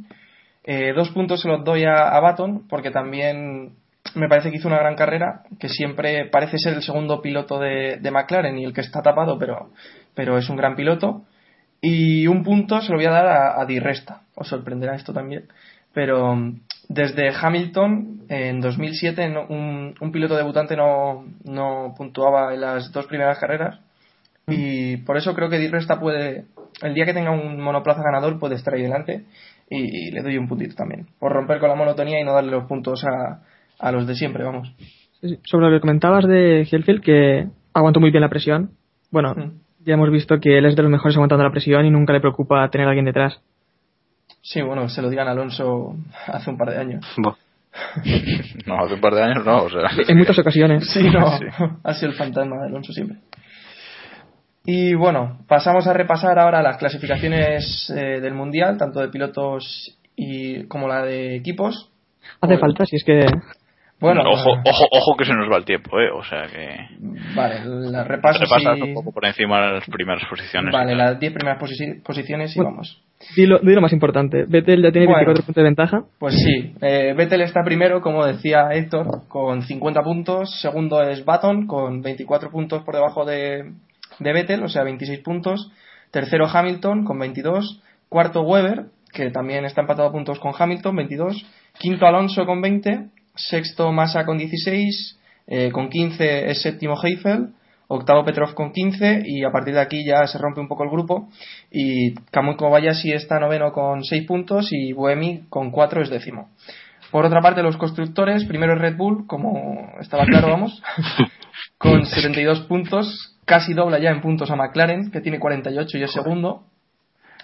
Eh, dos puntos se los doy a, a Baton porque también me parece que hizo una gran carrera, que siempre parece ser el segundo piloto de, McLaren y el que está tapado, pero, pero es un gran piloto. Y un punto se lo voy a dar a, a Di Resta. Os sorprenderá esto también. Pero mm, desde Hamilton, en 2007, no- un, un piloto debutante no, no puntuaba en las dos primeras carreras. Y por eso creo que Di Resta puede, el día que tenga un monoplaza ganador, puede estar ahí delante. Y, y le doy un puntito también. Por romper con la monotonía y no darle los puntos a, a los de siempre, vamos. Sobre lo que comentabas de Helfield, que aguantó muy bien la presión Bueno, Mm. ya hemos visto que él es de los mejores aguantando la presión y nunca le preocupa tener a alguien detrás. Sí, bueno, se lo digan a Alonso hace un par de años. No, hace un par de años no, o sea. En muchas ocasiones. Sí, no, Sí. ha sido el fantasma de Alonso siempre. Y bueno, pasamos a repasar ahora las clasificaciones eh, del Mundial, tanto de pilotos y como la de equipos. Hace Pues- falta, si es que Bueno, ojo, eh, ojo, ojo que se nos va el tiempo, eh. O sea que. vale, la repaso Repasas un poco por encima de las primeras posiciones. Vale, las 10 primeras posi- posiciones y Bueno. vamos. di lo, di lo más importante. Vettel ya tiene Bueno. 24 puntos de ventaja. Pues sí, eh, Vettel está primero, como decía Héctor, con 50 puntos. Segundo es Baton, con 24 puntos por debajo de, de Vettel, o sea, 26 puntos. Tercero Hamilton, con 22. Cuarto Weber, que también está empatado a puntos con Hamilton, 22. Quinto Alonso, con 20. Sexto Massa, con 16. Eh, con 15 es séptimo Heifel. Octavo Petrov con 15 y a partir de aquí ya se rompe un poco el grupo y Kamui Kobayashi está noveno con 6 puntos y Buemi con 4 es décimo. Por otra parte, los constructores, primero Red Bull, como estaba claro, vamos, con 72 puntos, casi dobla ya en puntos a McLaren, que tiene 48 y es segundo.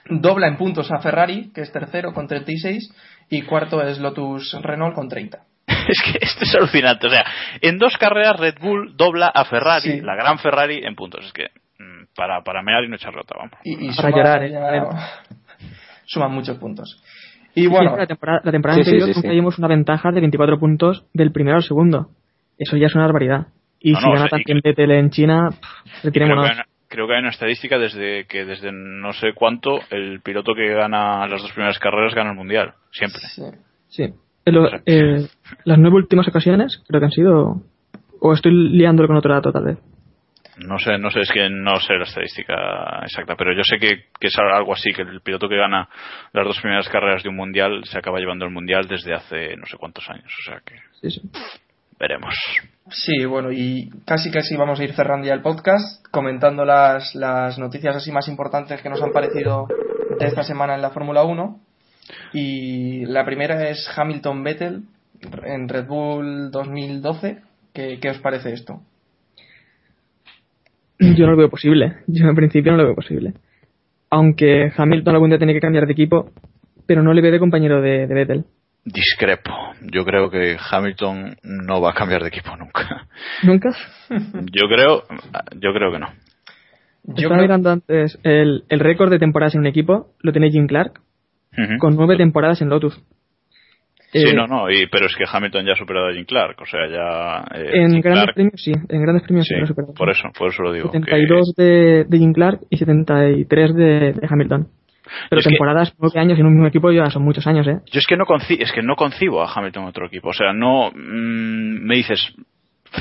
Dobla en puntos a Ferrari, que es tercero con 36, y cuarto es Lotus Renault con 30. Es que esto es alucinante. O sea, en dos carreras Red Bull dobla a Ferrari, Sí. la gran Ferrari, en puntos. Es que mm, para, para mear y no echar rota, vamos. Y, y Para suma llorar, ¿eh? ya- suman muchos puntos. Y bueno, la temporada, la temporada Sí, anterior sí, nunca sí. vimos una ventaja de 24 puntos del primero al segundo. Eso ya es una barbaridad. Y No, si no, gana o sea, y también Vettel en China, pff, Creo que, retirémonos. hay una, creo que hay una estadística desde que desde no sé cuánto el piloto que gana las dos primeras carreras gana el mundial. Siempre. sí. Sí. Lo- eh, las nueve últimas ocasiones creo que han sido... O estoy liándolo con otro dato, tal vez. No sé, no sé, es que no sé la estadística exacta, pero yo sé que, que es algo así, que el piloto que gana las dos primeras carreras de un mundial se acaba llevando el mundial desde hace no sé cuántos años, o sea que Sí, sí. Veremos. Sí, bueno, y casi casi vamos a ir cerrando ya el podcast, comentando las, las noticias así más importantes que nos han parecido de esta semana en la Fórmula 1. Y la primera es Hamilton Vettel en Red Bull 2012. ¿Qué, qué os parece esto? Yo no lo veo posible. Yo en principio no lo veo posible. Aunque Hamilton algún día tiene que cambiar de equipo, pero no le veo de compañero de, de Vettel. Discrepo. Yo creo que Hamilton no va a cambiar de equipo nunca. ¿Nunca? Yo creo, yo creo que no. Yo Estaba creo- mirando antes el, el récord de temporadas en un equipo, lo tiene Jim Clark, con nueve temporadas en Lotus. Sí, Eh, no, no, y, pero es que Hamilton ya ha superado a Jim Clark, o sea, ya... eh, En Jim grandes Clark- premios sí, en grandes premios sí, sí, lo ha superado. por eso, por eso lo digo. que- 72 de, de Jim Clark y 73 de, de Hamilton. Pero temporadas, nueve años en un mismo equipo ya son muchos años, ¿eh? Yo es que no conci- es que no concibo a Hamilton en otro equipo. O sea, no mm, me dices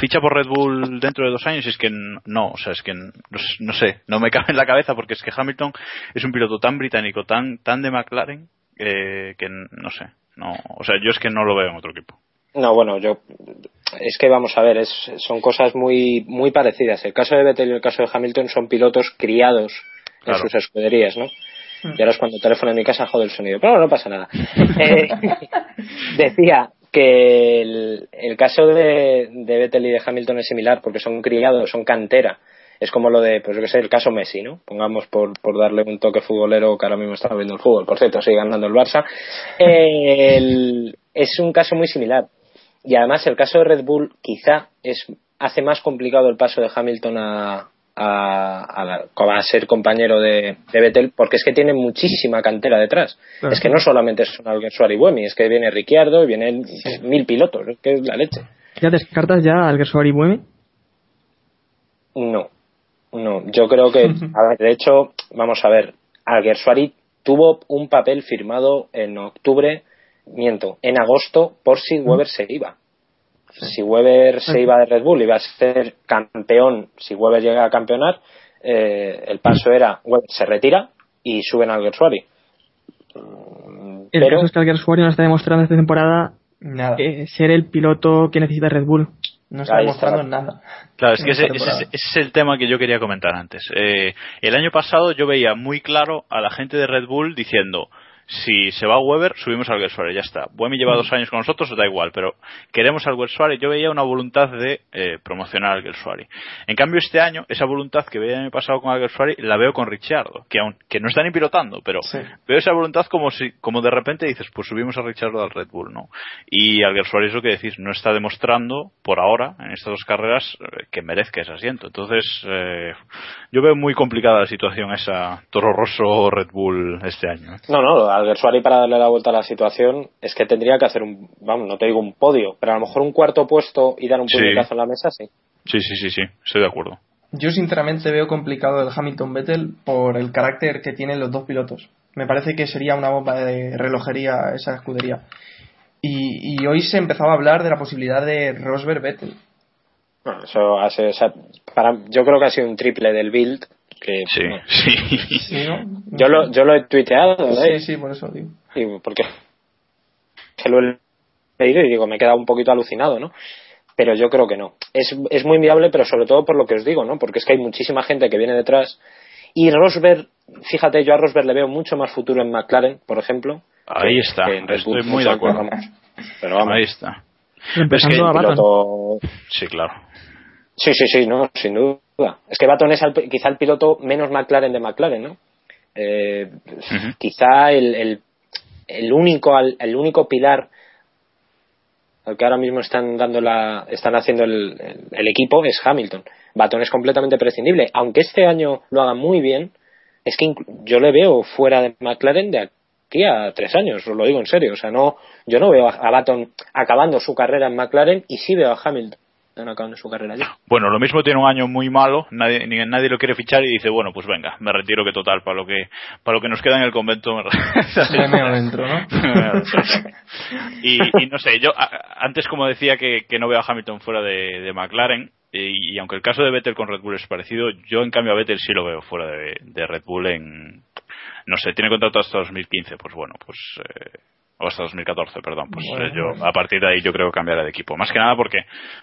ficha por Red Bull dentro de dos años y es que no, o sea, es que no, sé, no me cabe en la cabeza porque es que Hamilton es un piloto tan británico, tan tan de McLaren eh, que no sé, no, o sea, yo es que no lo veo en otro equipo. No, bueno, yo es que vamos a ver, es, son cosas muy muy parecidas. El caso de Vettel y el caso de Hamilton son pilotos criados Claro. en sus escuderías, ¿no? Y ahora es cuando el teléfono en mi casa jode el sonido. Pero no, pasa nada. Eh, decía que el, el caso de, de Vettel y de Hamilton es similar porque son criados, son cantera. Es como lo de, pues yo que sé, el caso Messi, ¿no? Pongamos por, por darle un toque futbolero que ahora mismo está viendo el fútbol. Por cierto, sigue ganando el Barça. Es un caso muy similar. Y además el caso de Red Bull quizá es hace más complicado el paso de Hamilton a, a, a, a ser compañero de, de Vettel porque es que tiene muchísima cantera detrás. Claro. Es que no solamente son Alguersuari y Buemi, es que viene Ricciardo y vienen mil pilotos, es que es la leche. ¿Ya descartas ya al Gersuar y Buemi? No, no, yo creo que, a ver, de hecho, vamos a ver, Alguersuari tuvo un papel firmado en octubre, miento, en agosto por si Weber se iba. Si Weber se iba de Red Bull iba a ser campeón, si Weber llega a campeonar, eh, el paso era Weber se retira y suben a Alguersuari. Mm, El Pero caso es que el Gersuari no está demostrando esta temporada Nada. eh, ser el piloto que necesita Red Bull. No está Ahí demostrando está. nada. Claro, es que ese, ese- ese es el tema que yo quería comentar antes. Eh, el año pasado yo veía muy claro a la gente de Red Bull diciendo, si se va Weber, subimos al Suárez, ya está. Buemi lleva dos años con nosotros, da igual, pero queremos al Suárez. Yo veía una voluntad de eh, promocionar al Suárez. En cambio, este año, esa voluntad que veía en el pasado con el Suárez, la veo con Richardo, que aún, que no está ni pilotando, pero veo esa voluntad como si, como de repente dices, pues subimos a Richardo al Red Bull, ¿no? Y al Suárez, lo que decís, no está demostrando, por ahora, en estas dos carreras, eh, que merezca ese asiento. Entonces, eh, yo veo muy complicada la situación esa Toro Rosso Red Bull este año. No, no, Alguersuari para darle la vuelta a la situación es que tendría que hacer un, vamos, no te digo un podio, pero a lo mejor un cuarto puesto y dar un puñetazo en la mesa, sí. Sí, sí, sí, sí, estoy de acuerdo. Yo sinceramente veo complicado el Hamilton Vettel por el carácter que tienen los dos pilotos. Me parece que sería una bomba de relojería esa escudería. Y, hoy se empezaba a hablar de la posibilidad de Rosberg Vettel. Bueno, eso hace, para, yo creo que ha sido un triple del build que sí, sí. yo lo yo lo he tuiteado sí sí por eso digo. Porque se lo he leído y digo me he quedado un poquito alucinado no pero yo creo que no. Es, es muy viable pero sobre todo por lo que os digo no porque es que hay muchísima gente que viene detrás y Rosberg fíjate yo a Rosberg le veo mucho más futuro en McLaren por ejemplo ahí está estoy muy de acuerdo. Pero vamos. Ahí está. Empezando a piloto... sí claro. Sí sí sí no sin duda es que Baton es quizá el piloto menos McLaren de McLaren, ¿no? Eh, quizá el, el, único el único pilar al que ahora mismo están dando la están haciendo el, equipo es Hamilton. Baton es completamente prescindible, aunque este año lo haga muy bien. Es que yo le veo fuera de McLaren de aquí a tres años, os lo digo en serio. O sea, no, yo no veo a Baton acabando su carrera en McLaren y sí veo a Hamilton acabando su carrera ya. Bueno, lo mismo tiene un año muy malo, nadie, nadie lo quiere fichar y dice, bueno, pues venga, me retiro que total, para lo que, para lo que nos queda en el convento me, adentro, ¿no? y, no sé, yo antes como decía que, no veo a Hamilton fuera de, McLaren, y, aunque el caso de Vettel con Red Bull es parecido, yo en cambio a Vettel sí lo veo fuera de, Red Bull en, no sé, tiene contrato hasta 2015, pues bueno, pues eh, o hasta 2014, perdón. Pues yo a partir de ahí yo creo que cambiará de equipo. Más que nada porque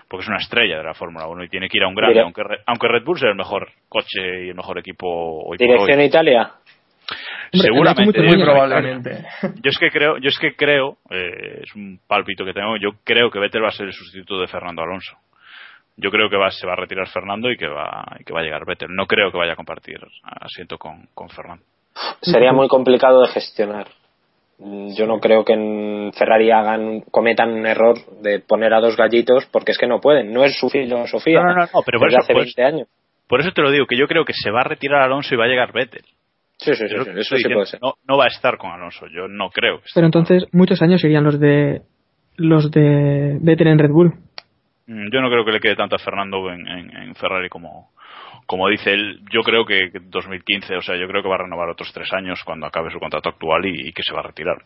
porque es una estrella de la Fórmula 1 y tiene que ir a un grande, aunque, aunque Red Bull sea el mejor coche y el mejor equipo hoy Dirección Italia. Seguramente, muy probablemente. Yo es que creo, yo es que creo, eh, es un palpito que tengo, yo creo que Vettel va a ser el sustituto de Fernando Alonso. Yo creo que va, se va a retirar Fernando y que va, que va a llegar Vettel. No creo que vaya a compartir asiento con, con Fernando. Sería muy complicado de gestionar yo no creo que en Ferrari hagan cometan un error de poner a dos gallitos porque es que no pueden no es su filosofía no, no, no, pero por eso, hace 20 años. por eso te lo digo que yo creo que se va a retirar Alonso y va a llegar Vettel. Sí sí, sí, eso sí puede ser. no, no va a estar con Alonso yo no creo pero entonces muchos años serían los de los de Vettel en Red Bull. Mm, yo no creo que le quede tanto a Fernando en, en Ferrari como como dice él, yo creo que 2015, o sea, yo creo que va a renovar otros tres años cuando acabe su contrato actual y, que se va a retirar.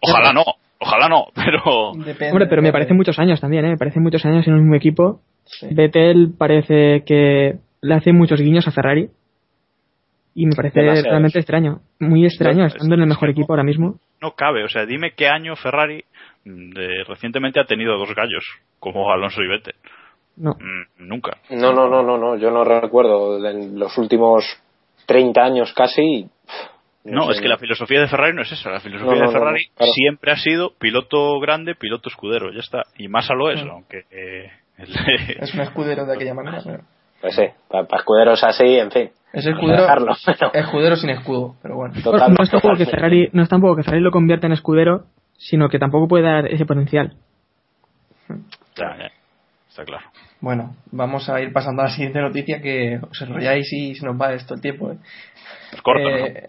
ojalá no, ojalá no, pero. Hombre, pero me parecen muchos años también, ¿eh? Me parecen muchos años en un mismo equipo. Vettel parece que le hace muchos guiños a Ferrari. Y me parece realmente extraño. Muy extraño, estando en el mejor equipo ahora mismo. No cabe, o sea, dime qué año Ferrari de, recientemente ha tenido dos gallos, como Alonso y Vettel. No. Mm, nunca. No, no, no, no, no. Yo no recuerdo. En los últimos 30 años casi. No, es que la filosofía de Ferrari no es esa. La filosofía de Ferrari siempre ha sido piloto grande, piloto escudero. Ya está. Y más a lo es, aunque. Eh, es un escudero de aquella manera. Pues sí, para, escuderos así, en fin. Es escudero, escudero sin escudo, pero bueno. no, es tampoco que Ferrari, no es tampoco que Ferrari lo convierta en escudero, sino que tampoco puede dar ese potencial. Ya, ya. Está claro. Bueno, vamos a ir pasando a la siguiente noticia que os enrolláis y se nos va esto el tiempo. ¿eh? Pues corto, eh,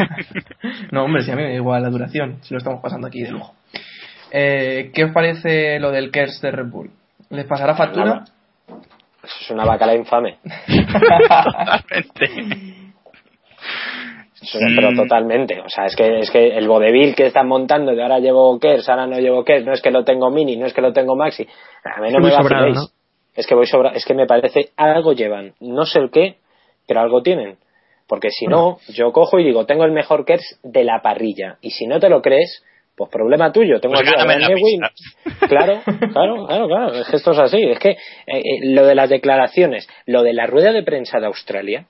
¿no? hombre, si a mí me da igual la duración, si lo estamos pasando aquí de lujo. Eh, ¿Qué os parece lo del KERS de Red Bull? ¿Les pasará factura? Es una bacala infame. Totalmente. Pero totalmente. O sea, es que, es que el vodevil que están montando de ahora llevo KERS, ahora no llevo KERS, no es que lo tengo mini, no es que lo tengo maxi. A mí no me va ¿no? Es que voy sobra, es que me parece algo llevan. No sé el qué, pero algo tienen. Porque si no, yo cojo y digo, tengo el mejor KERS de la parrilla. Y si no te lo crees, pues problema tuyo. Tengo pues Claro, claro, claro, claro. Es que esto es así. Es que eh, eh, lo de las declaraciones, lo de la rueda de prensa de Australia,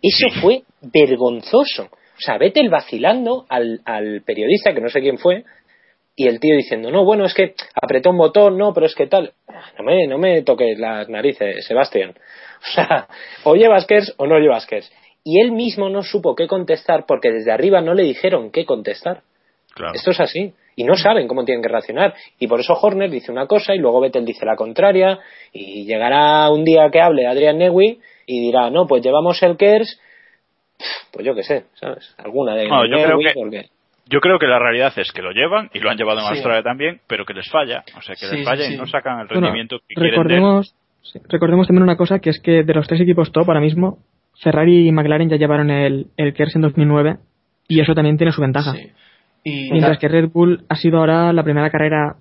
eso fue vergonzoso. O sea, Vettel vacilando al, al periodista, que no sé quién fue, y el tío diciendo, no, bueno, es que apretó un botón, no, pero es que tal. No me, no me toques las narices, Sebastián. O sea, o llevas Kers o no llevas Kers. Y él mismo no supo qué contestar porque desde arriba no le dijeron qué contestar. Claro. Esto es así. Y no saben cómo tienen que reaccionar. Y por eso Horner dice una cosa y luego Vettel dice la contraria. Y llegará un día que hable Adrian Newey y dirá, no, pues llevamos el KERS. Pues yo qué sé, ¿sabes? Alguna de No, yo creo Newey, que- porque- Yo creo que la realidad es que lo llevan y lo han llevado en Sí. Australia también, pero que les falla. O sea, que Sí, les falla sí, y no sacan el Bueno, rendimiento que quieren de él. recordemos, sí, recordemos también una cosa, que es que de los tres equipos top ahora mismo, Ferrari y McLaren ya llevaron el, el KERS en 2009 y eso también tiene su ventaja. Sí. Y Mientras que Red Bull ha sido ahora la primera carrera,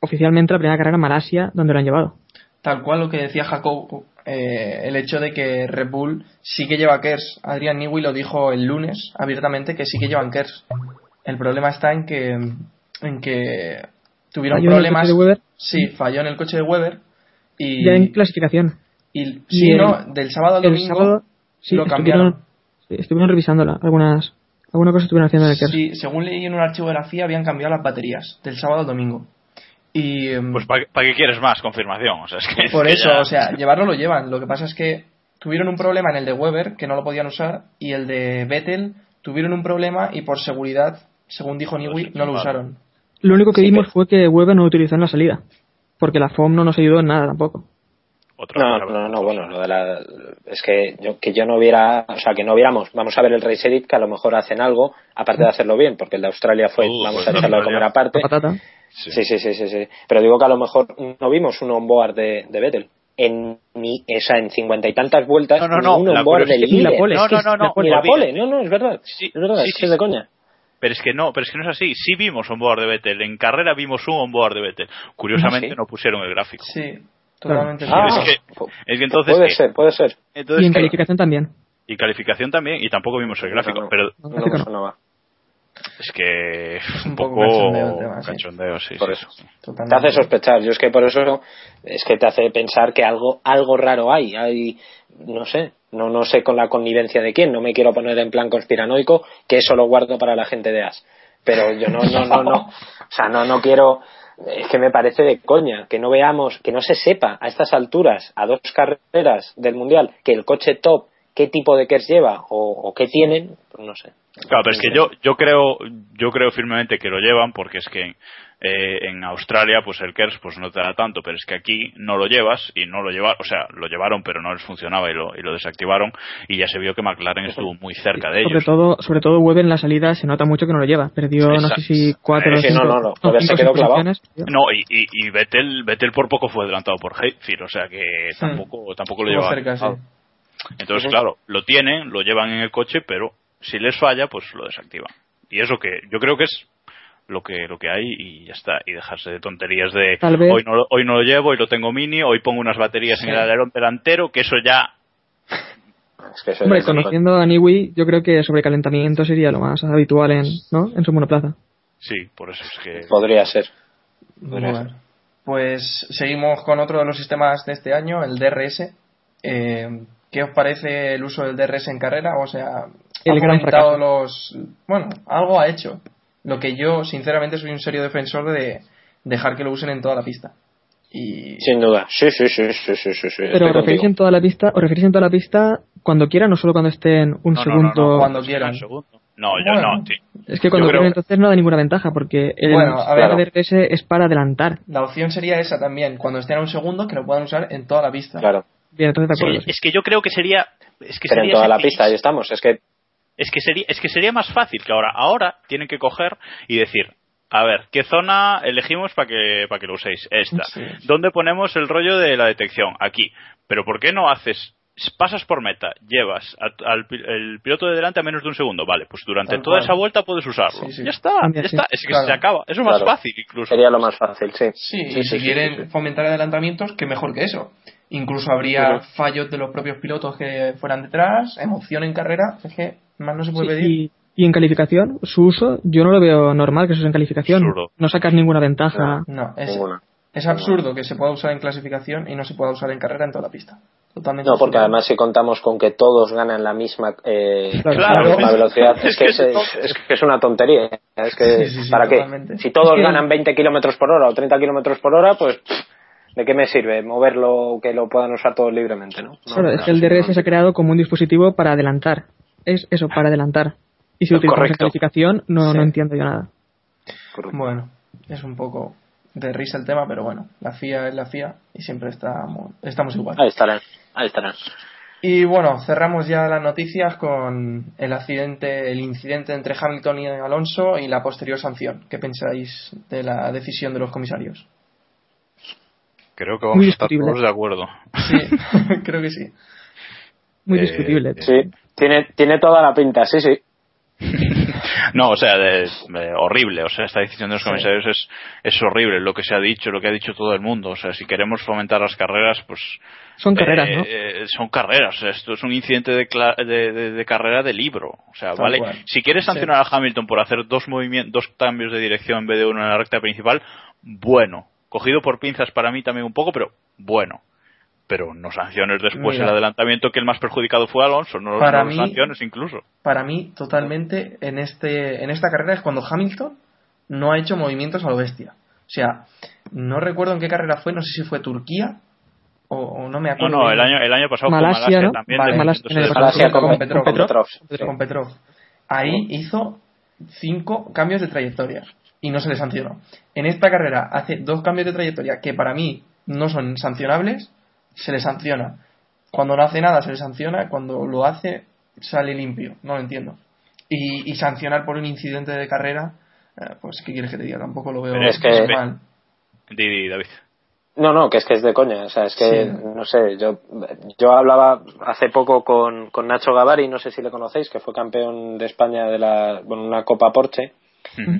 oficialmente la primera carrera en Malasia donde lo han llevado. tal cual lo que decía Jacob, eh, el hecho de que Red Bull sí que lleva KERS. Adrian Newey lo dijo el lunes abiertamente que sí que llevan KERS. El problema está en que, en que tuvieron Falló en el problemas. coche de Weber. Sí, falló en el coche de Weber. Y, Ya en clasificación. y- y sí, el- no, del sábado al El domingo sábado sí, lo estuvieron, cambiaron. estuvieron revisándola, algunas, alguna cosa estuvieron haciendo en el. Sí, según leí en un archivo de la FIA habían cambiado las baterías del sábado al domingo. Y em, Pues ¿para qué quieres más confirmación? O sea, es que, por es que eso, ya- o sea, llevarlo lo llevan. Lo que pasa es que tuvieron un problema en el de Weber que no lo podían usar y el de Vettel tuvieron un problema y por seguridad, según dijo Newey, no lo usaron. Lo único que vimos fue que Weber no lo utilizó en la salida, porque la FOM no nos ayudó en nada tampoco. Otra No, cosa, no, no, bueno, lo de la, es que yo, que yo no hubiera, o sea, que no viéramos, vamos a ver el Race Edit, que a lo mejor hacen algo, aparte de hacerlo bien, porque el de Australia fue, Uh, vamos pues a echarlo de no, comer aparte. Sí. Sí, sí, sí, sí, sí. Pero digo que a lo mejor no vimos un onboard de, de Vettel. En sea, en cincuenta y tantas vueltas, No, no, ni no, un la onboard del ni la líder. pole, No, es que no, no, no. Ni la pole, no, no, es verdad. Sí, es verdad, sí, es sí, que es de coña. Pero es que no, pero es que no es así. Sí vimos onboard de Vettel. En carrera vimos un onboard de Vettel. Curiosamente ¿Ah, sí? no pusieron el gráfico. Sí, totalmente. Ah, es que- es que entonces puede ¿qué? ser, puede ser. Entonces, Y en calificación también. Y calificación también, y tampoco vimos el gráfico. No, no. Pero No, Gráfico es que es un un poco poco cachondeo tema, sí. cachondeo, sí. Por sí, eso. Te hace sospechar. Yo es que por eso es que te hace pensar que algo algo raro hay. Hay, no sé, no no sé con la connivencia de quién. No me quiero poner en plan conspiranoico, que eso lo guardo para la gente de As. Pero yo no, no, no, no. O sea, no, no quiero. Es que me parece de coña que no veamos, que no se sepa a estas alturas, a dos carreras del mundial, que el coche top, qué tipo de KERS lleva o, o qué tienen, pues no sé. Claro, pero es que yo, yo creo, yo creo firmemente que lo llevan porque es que eh, en Australia pues el KERS pues no te da tanto, pero es que aquí no lo llevas y no lo llevaron, o sea, lo llevaron pero no les funcionaba y lo, y lo desactivaron y ya se vio que McLaren estuvo muy cerca de Sobre ellos. todo, sobre todo Weber en la salida se nota mucho que no lo lleva. Perdió, no Exacto. sé si cuatro o cinco, no, no, no. Se quedó clavado. No, y, y, y Vettel, Vettel por poco fue adelantado por Hayfield, o sea que tampoco, tampoco lo llevaba. cerca, sí. Entonces, claro, lo tienen, lo llevan en el coche, pero si les falla, pues lo desactivan. Y eso que yo creo que es lo que lo que hay y ya está y dejarse de tonterías de Tal vez- hoy no lo- hoy no lo llevo hoy lo tengo mini hoy pongo unas baterías en el alerón delantero que eso ya Es que eso Hombre, conociendo a Niwi, yo creo que sobrecalentamiento sería lo más habitual en, ¿no? en su monoplaza. sí por eso es que podría ser. Podría Bueno, pues seguimos con otro de los sistemas de este año, el DRS. Eh, ¿Qué os parece el uso del DRS en carrera? O sea, El ha gran los. Bueno, algo ha hecho. Lo que yo, sinceramente, soy un serio defensor de dejar que lo usen en toda la pista. Y. Sin duda. Sí, sí, sí, sí, sí, sí. sí. Pero os referís en toda la pista, os referís en toda la pista cuando quieran, no solo cuando estén un no, segundo. no, no, Cuando quieran. un segundo. no yo Bueno. no tío. Es que cuando creo- quieran entonces no da ninguna ventaja, porque el Bueno, a ver. DRS es para adelantar. La opción sería esa también, cuando estén a un segundo, que lo puedan usar en toda la pista. Claro. Bien, entonces de acuerdo. sí. es que yo creo que sería es que Pero en toda la pista, ahí estamos. Es que Es que sería, es que sería más fácil que ahora. Ahora tienen que coger y decir, a ver, ¿qué zona elegimos para que, para que lo uséis? Esta. Sí. ¿Dónde ponemos el rollo de la detección? Aquí. Pero ¿por qué no haces, pasas por meta, llevas a- al el piloto de delante a menos de un segundo? Vale, pues durante Tal toda cual. esa vuelta puedes usarlo. Sí, sí. Ya está, ya sí. está. Es que Claro. se acaba. Eso es más Claro. fácil incluso. sería lo más fácil, sí. Sí, Sí, y si sí, quieren sí, sí. fomentar adelantamientos, que mejor que eso. Incluso habría fallos de los propios pilotos que fueran detrás, emoción en carrera, es que más no se puede Sí, pedir. y, y en calificación, su uso, yo no lo veo normal que se use en calificación. Absurdo. No sacas ninguna ventaja. No, es, Ninguna. Es absurdo que se pueda usar en clasificación y no se pueda usar en carrera en toda la pista. Totalmente No, porque además si contamos con que todos ganan la misma, eh, Claro. la misma velocidad, es, que es, es es que es una tontería. Es que, Sí, sí, sí, ¿para qué? totalmente. Si todos Es que- ganan 20 kilómetros por hora o 30 kilómetros por hora, pues ¿de qué me sirve moverlo que lo puedan usar todos libremente, no? No, Claro, es que el DRS se ha creado como un dispositivo para adelantar. Es eso, para adelantar. Y si utilizamos Correcto. calificación, no, Sí. no entiendo yo nada. Correcto. Bueno, es un poco de risa el tema, pero bueno, la FIA es la FIA y siempre estamos, estamos igual. Ahí estarán, ahí estarán. Y bueno, cerramos ya las noticias con el accidente, el incidente entre Hamilton y Alonso y la posterior sanción. ¿Qué pensáis de la decisión de los comisarios? Creo que vamos a estar todos de acuerdo. Sí, creo que sí. Muy Eh, discutible. Sí, tiene, tiene toda la pinta, sí, sí. No, o sea, de- de- horrible. O sea, esta decisión de los Sí. comisarios es, es horrible. Lo que se ha dicho, lo que ha dicho todo el mundo. O sea, si queremos fomentar las carreras, pues. Son carreras, eh, ¿no? eh, son carreras. O sea, esto es un incidente de, cla- de, de- de carrera de libro. O sea, Tal vale. cual. Si quieres Sí. sancionar a Hamilton por hacer dos movimientos, dos cambios de dirección en vez de uno en la recta principal, bueno. Cogido por pinzas para mí también un poco, pero bueno. Pero no sanciones después Mira. el adelantamiento que el más perjudicado fue Alonso. No, Para no mí- sanciones incluso. Para mí, totalmente, en, este, en esta carrera es cuando Hamilton no ha hecho movimientos a lo bestia. O sea, no recuerdo en qué carrera fue, no sé si fue Turquía o, o no me No, acuerdo. no, el bien. año, el año pasado Malasia, con Malasia ¿no? también. Vale. de Malasia, el de- con, con Petrov. Petrov. con Petrov. Petrov. con Petrov. Ahí hizo cinco cambios de trayectoria y no se le sancionó. En esta carrera hace dos cambios de trayectoria que para mí no son sancionables, se le sanciona. Cuando no hace nada se le sanciona, cuando lo hace sale limpio, no lo entiendo. Y, y sancionar por un incidente de carrera, eh, pues qué quieres que te diga, tampoco lo veo Pero es que- mal. David. No, no, que es que es de coña. O sea, es que, Sí. no sé, yo, yo hablaba hace poco con, con Nacho Gavari, no sé si le conocéis, que fue campeón de España de la, bueno, una Copa Porsche,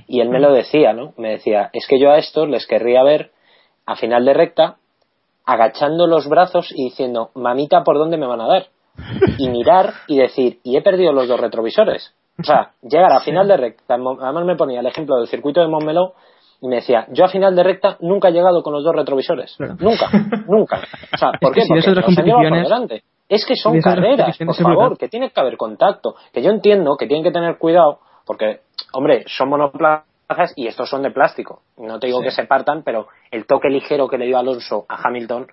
y él me lo decía, ¿no? Me decía, es que yo a estos les querría ver a final de recta agachando los brazos y diciendo, mamita, ¿por dónde me van a dar? Y mirar y decir, y he perdido los dos retrovisores. O sea, llegar a final de recta, además me ponía el ejemplo del circuito de Montmeló y me decía, yo a final de recta nunca he llegado con los dos retrovisores. Claro. Nunca, nunca. O sea, ¿por qué? Porque por competiciones- delante. Es que son si carreras, por favor, que tiene que haber contacto. Que yo entiendo que tienen que tener cuidado, porque, hombre, son monoplazas y estos son de plástico. No te digo Sí. que se partan, pero el toque ligero que le dio Alonso a Hamilton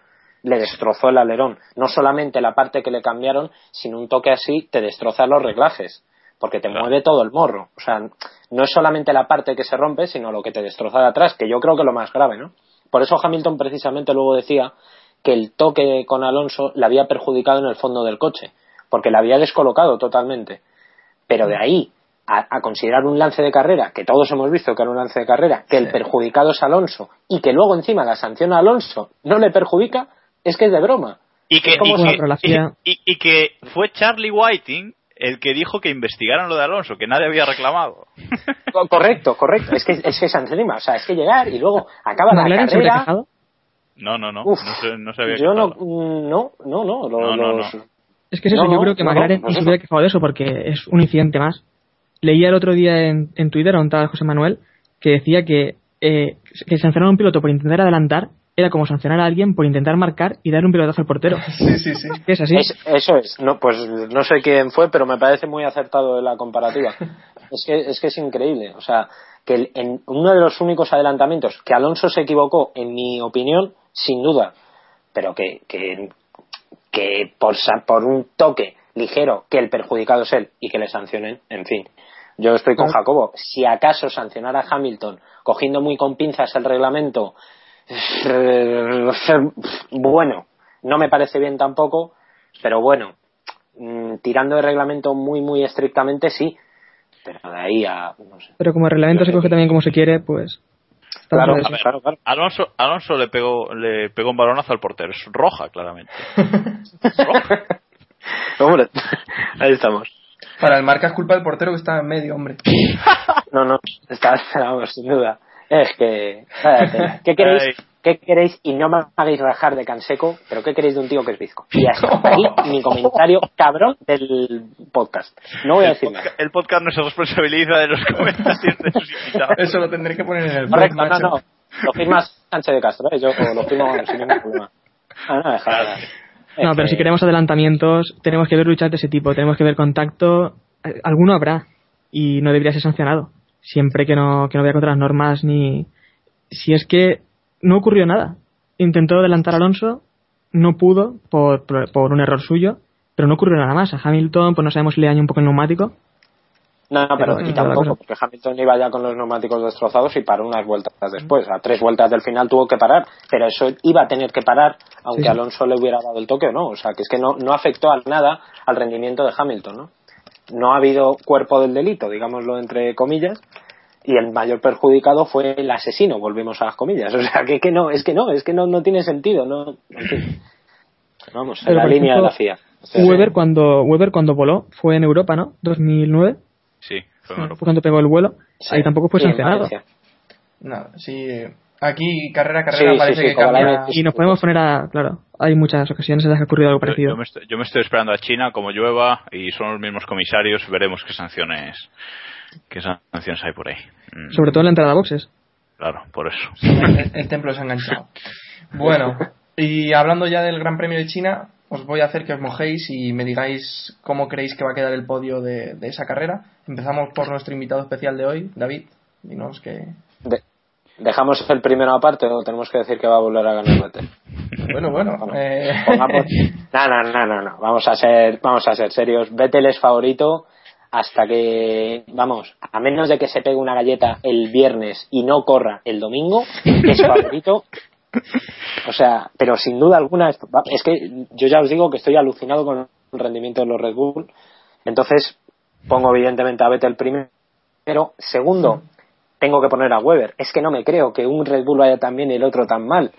le destrozó el alerón. No solamente la parte que le cambiaron, sino un toque así te destroza los reglajes. Porque te Claro. mueve todo el morro. O sea, no es solamente la parte que se rompe, sino lo que te destroza de atrás, que yo creo que es lo más grave, ¿no? Por eso Hamilton precisamente luego decía que el toque con Alonso le había perjudicado en el fondo del coche, porque le había descolocado totalmente. Pero de ahí a, a considerar un lance de carrera, que todos hemos visto que era un lance de carrera, que el perjudicado es Alonso, y que luego encima la sanción a Alonso no le perjudica, es que es de broma. Y que, y, que- y- y- y que fue Charlie Whiting el que dijo que investigaran lo de Alonso, que nadie había reclamado. Co- Correcto, correcto. Es que es que es encima, o sea, es que llegar y luego acaba la ¿McLaren se habría carrera. quejado? No, no, no. Uf, no, se, no se había yo no, no, no, no, lo- No, no, los- no. Es que es eso, No, yo creo que McLaren no se hubiera quejado de eso porque es un incidente más. Leía el otro día en, en Twitter a un tal José Manuel que decía que, eh, que sancionar a un piloto por intentar adelantar era como sancionar a alguien por intentar marcar y dar un pilotazo al portero. Sí, sí, sí. ¿Es así? Es- eso es. No, pues no sé quién fue, pero me parece muy acertado la comparativa. es, que, es que es increíble. O sea, que el- en uno de los únicos adelantamientos que Alonso se equivocó, en mi opinión, sin duda, pero que, que, que por, sa- por un toque ligero que el perjudicado es él y que le sancionen, en fin. Yo estoy con Claro. Jacobo. Si acaso sancionar a Hamilton cogiendo muy con pinzas el reglamento, bueno, no me parece bien tampoco, pero bueno, mm, tirando el reglamento muy, muy estrictamente, sí. Pero de ahí a. No sé. Pero como el reglamento se coge también como se quiere, pues... está Claro. A ver, claro, claro. Alonso, Alonso le pegó le pegó un balonazo al portero. Es roja, claramente. roja. Hombre, ahí estamos. Para el marca es culpa del portero que está en medio, hombre. No, no, está, vamos, sin duda. Es que. cállate. ¿Qué queréis? Ay. ¿Qué queréis? Y no me hagáis rajar de canseco, pero ¿qué queréis de un tío que es bizco? Y hasta ahí mi comentario cabrón del podcast. No voy a El decir nada. podcast, el podcast no se responsabiliza de los comentarios de sus invitados. Eso lo tendré que poner en el Correcto, no, macho. no. lo firmas Sánchez de Castro, ¿eh? yo lo firmo sin ningún problema. Ah, no, dejar. No, pero si queremos adelantamientos, tenemos que ver luchas de ese tipo, tenemos que ver contacto. Eh, Alguno habrá y no debería ser sancionado. Siempre que no, que no vaya contra las normas ni. Si es que no ocurrió nada. Intentó adelantar a Alonso, no pudo por, por, por un error suyo, pero no ocurrió nada más. A Hamilton, pues no sabemos si le dañó un poco el neumático. No, pero Pero, y tampoco, porque Hamilton iba ya con los neumáticos destrozados y paró unas vueltas después. A tres vueltas del final tuvo que parar, pero eso iba a tener que parar, aunque Sí. Alonso le hubiera dado el toque o no. O sea, que es que no, no afectó a nada al rendimiento de Hamilton, ¿no? No ha habido cuerpo del delito, digámoslo entre comillas, y el mayor perjudicado fue el asesino, volvemos a las comillas. O sea, que, que no, es que no, es que no, no tiene sentido, no. en fin. Vamos, en la línea de la FIA. O sea, Weber cuando, Weber cuando voló fue en Europa, ¿no? 2009, Sí, fue fue Europa. cuando pegó el vuelo. sí, Ahí tampoco fue sí, sancionado. Nada, sí. Aquí, carrera a carrera, Sí, parece sí, que cambia. Y nos podemos poner a. Claro, hay muchas ocasiones en las que ha ocurrido algo parecido. yo me estoy, yo me estoy esperando a China, como llueva y son los mismos comisarios, veremos qué sanciones qué sanciones hay por ahí. Mm, Sobre todo en la entrada a boxes. Claro, por eso. el, el templo se ha enganchado. Bueno, y hablando ya del Gran Premio de China, os voy a hacer que os mojéis y me digáis cómo creéis que va a quedar el podio de, de esa carrera. Empezamos por nuestro invitado especial de hoy, David. Dinos que. De- ¿Dejamos el primero aparte o tenemos que decir que va a volver a ganar Vettel? Bueno, bueno. eh, Pongamos- No, no, no, no, no. Vamos a ser, vamos a ser serios. Vettel es favorito hasta que, vamos, a menos de que se pegue una galleta el viernes y no corra el domingo, es favorito. O sea, pero sin duda alguna, es que yo ya os digo que estoy alucinado con el rendimiento de los Red Bull. Entonces, pongo evidentemente a Vettel primero. Segundo, tengo que poner a Weber. Es que no me creo que un Red Bull vaya tan bien y el otro tan mal.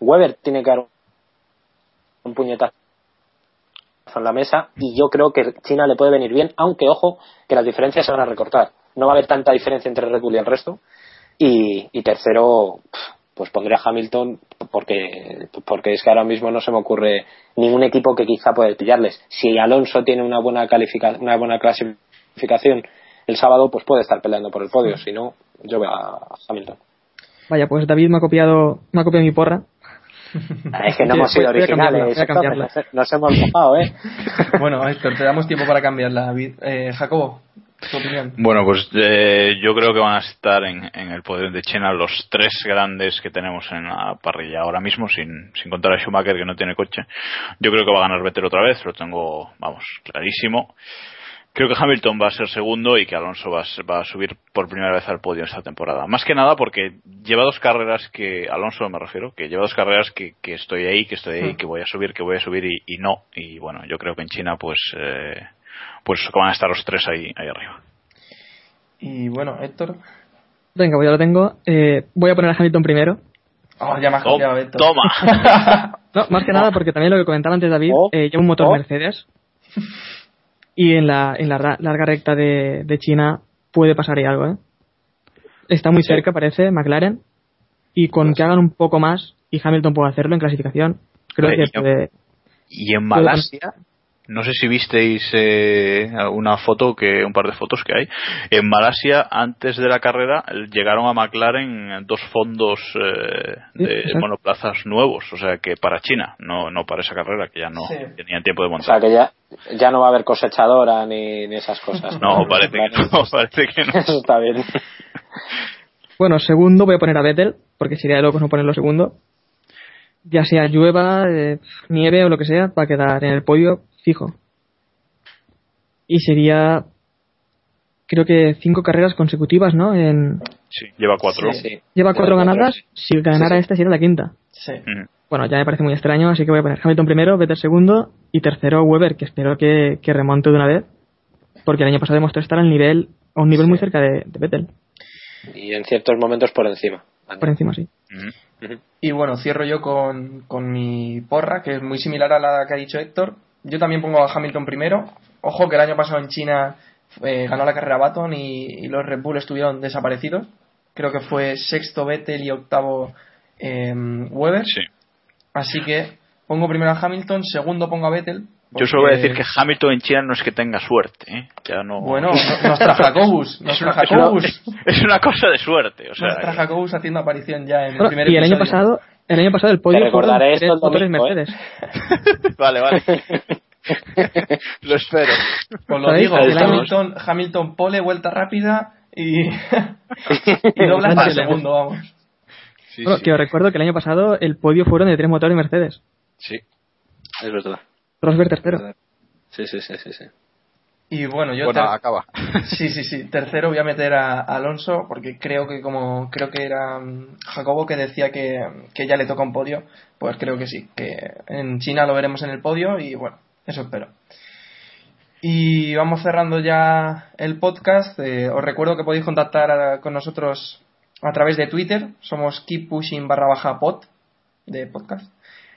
Weber tiene que dar un puñetazo en la mesa y yo creo que China le puede venir bien, aunque ojo que las diferencias se van a recortar. No va a haber tanta diferencia entre Red Bull y el resto. Y, y tercero, pues pondré a Hamilton porque, porque es que ahora mismo no se me ocurre ningún equipo que quizá pueda pillarles. Si Alonso tiene una buena, califica, una buena clasificación el sábado, pues puede estar peleando por el podio. Si no, yo veo a Hamilton. Vaya, pues David me ha copiado, me ha copiado mi porra. Ah, Es que no Voy a- hemos sido originales. Nos hemos mojado, ¿eh? bueno, Héctor, te damos tiempo para cambiarla, David. Eh, Jacobo, tu opinión. Bueno, pues eh, yo creo que van a estar en, en el poder de China los tres grandes que tenemos en la parrilla ahora mismo, sin, sin contar a Schumacher que no tiene coche. Yo creo que va a ganar Vettel otra vez, lo tengo, vamos, clarísimo. Creo que Hamilton va a ser segundo y que Alonso va a, ser- va a subir por primera vez al podio esta temporada. Más que nada porque lleva dos carreras que, Alonso me refiero, que lleva dos carreras que, que estoy ahí, que estoy ahí, Mm. que voy a subir, que voy a subir y, y no. Y bueno, yo creo que en China pues, eh, pues van a estar los tres ahí, ahí arriba. Y bueno, Héctor. Venga, pues ya lo tengo. Eh, voy a poner a Hamilton primero. Oh, ya me has copiado, Héctor. toma. No, más que nada porque también lo que comentaba antes David, Oh, eh, lleva un motor oh. Mercedes. Y en la, en la larga recta de, de China puede pasar ahí algo, ¿eh? Está muy Sí. cerca, parece, McLaren. Y con que hagan un poco más, y Hamilton puede hacerlo en clasificación, creo que yo- puede, Y en Malasia, no sé si visteis eh, una foto, que un par de fotos que hay. En Malasia, antes de la carrera, llegaron a McLaren dos fondos eh, Sí, de monoplazas nuevos, o sea que para China, no, no para esa carrera, que ya no Sí. tenían tiempo de O sea montar. que ya, ya no va a haber cosechadora ni, ni esas cosas. No, parece que no, parece que no. Eso está bien. Bueno, segundo voy a poner a Vettel, porque sería de locos no ponerlo segundo. Ya sea llueva, eh, nieve o lo que sea, va a quedar en el podio fijo. Y sería, creo que cinco carreras consecutivas, ¿no? En, Sí, lleva cuatro. Sí. Sí. lleva cuatro Lleva ganadas, sí. si ganara Sí, sí. esta sería la quinta. Sí. Bueno, ya me parece muy extraño, así que voy a poner Hamilton primero, Vettel segundo y tercero Weber, que espero que, que remonte de una vez, porque el año pasado demostró estar al nivel, a un nivel muy cerca de, de Vettel, Y en ciertos momentos por encima. por encima sí. Y bueno, cierro yo con, con mi porra, que es muy similar a la que ha dicho Héctor. Yo también pongo a Hamilton primero. Ojo que el año pasado en China eh, ganó la carrera Baton y, y los Red Bull estuvieron desaparecidos. Creo que fue sexto Vettel y octavo eh, Weber. Sí. Así que pongo primero a Hamilton, segundo pongo a Vettel. Yo solo voy a decir que Hamilton en China no es que tenga suerte, ¿eh? Ya no... Bueno, nuestra Jacobus, nuestra Jacobus. Es una cosa de suerte, o sea... Nuestra Jacobus haciendo aparición ya en el primer Y el año pasado, el año pasado el podio fueron tres motores Mercedes. vale, vale. lo espero. Pues lo digo, Hamilton, Hamilton pole, vuelta rápida y, y doblas al segundo, vamos. bueno, que os recuerdo que el año pasado el podio fueron de tres motores Mercedes. Sí, es verdad. Rosberg tercero. Sí, sí, sí, sí, sí. Y bueno, yo bueno, acaba. Sí, sí, sí. Tercero voy a meter a, Alonso porque creo que como creo que era mm, Jacobo que decía que, que ya le toca un podio, pues creo que sí, que en China lo veremos en el podio y bueno, eso espero. Y vamos cerrando ya el podcast. Eh, os recuerdo que podéis contactar con nosotros a través de Twitter. Somos keep pushing barra baja pod de podcast.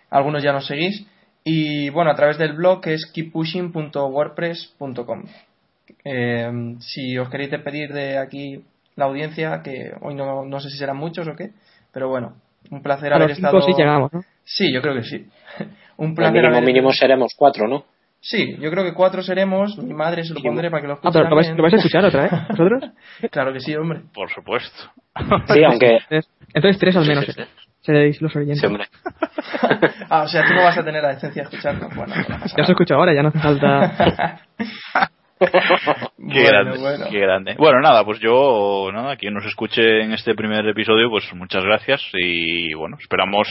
Algunos ya nos seguís. Y bueno, a través del blog que es keeppushing.wordpress.com. Eh, si os queréis despedir de aquí la audiencia, que hoy no, no sé si serán muchos o qué, pero bueno, un placer haber estado. Sí, llegamos, ¿no? sí, yo creo que sí. un placer. Mínimo, haber... mínimo seremos cuatro, ¿no? Sí, yo creo que cuatro seremos. Mi madre se lo pondré para que lo escuche. Ah, pero ¿lo vais, ¿lo vais, a escuchar otra vez? ¿Vosotros? claro que sí, hombre. Por supuesto. Sí, aunque. Entonces tres al menos. Sí, sí, sí seréis los oyentes. Sí, hombre. ah, o sea, tú no vas a tener la decencia de escucharnos. Bueno, no ya os escucho ahora, ya no hace falta. qué grande, bueno. qué grande. Bueno, nada, pues yo, nada, quien nos escuche en este primer episodio, pues muchas gracias y bueno, esperamos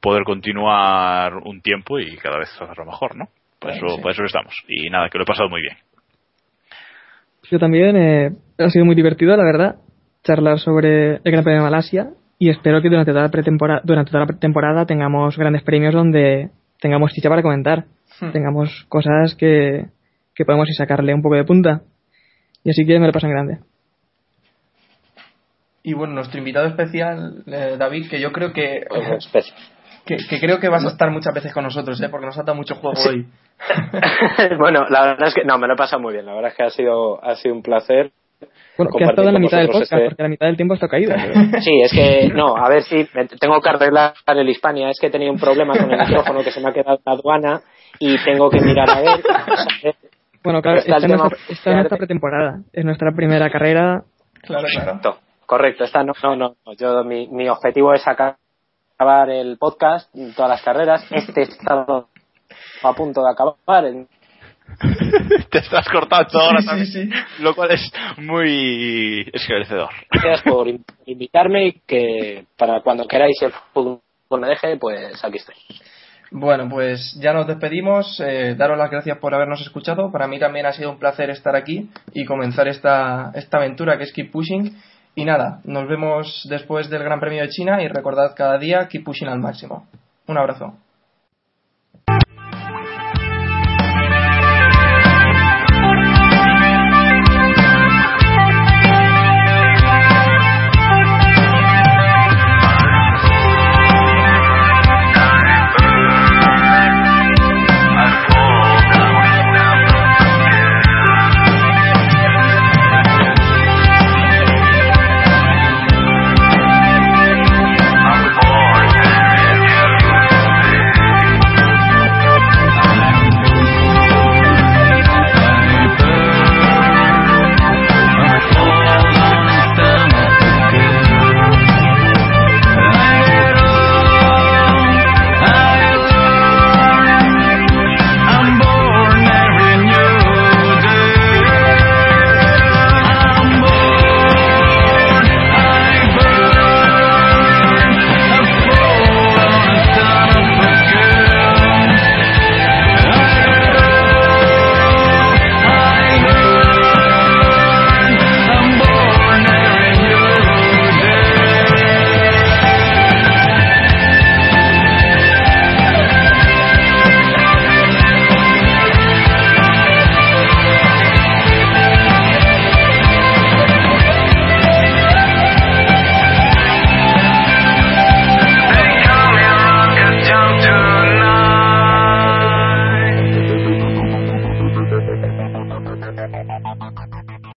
poder continuar un tiempo y cada vez hacerlo mejor, ¿no? Por eso, por eso estamos. Y nada, que lo he pasado muy bien. Yo también, eh, ha sido muy divertido, la verdad, charlar sobre el Gran Premio de Malasia y espero que durante toda la pretemporada, durante toda la temporada tengamos grandes premios donde tengamos chicha para comentar, hmm. tengamos cosas que, que podemos y sacarle un poco de punta. Y así que me lo pasan grande. Y bueno, nuestro invitado especial, eh, David, que yo creo que, que, que, creo que vas a estar muchas veces con nosotros, ¿eh? porque nos ha dado mucho juego hoy. bueno, la verdad es que no, me lo he pasado muy bien. La verdad es que ha sido, ha sido un placer. Bueno, que ha estado en la mitad del podcast, este porque la mitad del tiempo está caído. Sí, es que, no, a ver si tengo que arreglar el Hispania. Es que he tenido un problema con el micrófono que se me ha quedado en la aduana y tengo que mirar a ver. Bueno, claro, está, en nuestra, pretemporada. Es nuestra primera carrera. Claro, claro. Correcto, correcto. Esta no, no, no. Yo, mi, mi objetivo es acabar el podcast, todas las carreras. Este está a punto de acabar. En Te estás cortando ahora también, sí, sí. lo cual es muy esclarecedor. Gracias por invitarme y que para cuando queráis el fútbol me deje, pues aquí estoy. Bueno, pues ya nos despedimos. Eh, daros las gracias por habernos escuchado. Para mí también ha sido un placer estar aquí y comenzar esta, esta aventura que es Keep Pushing. Y nada, nos vemos después del Gran Premio de China y recordad cada día Keep Pushing al máximo. Un abrazo.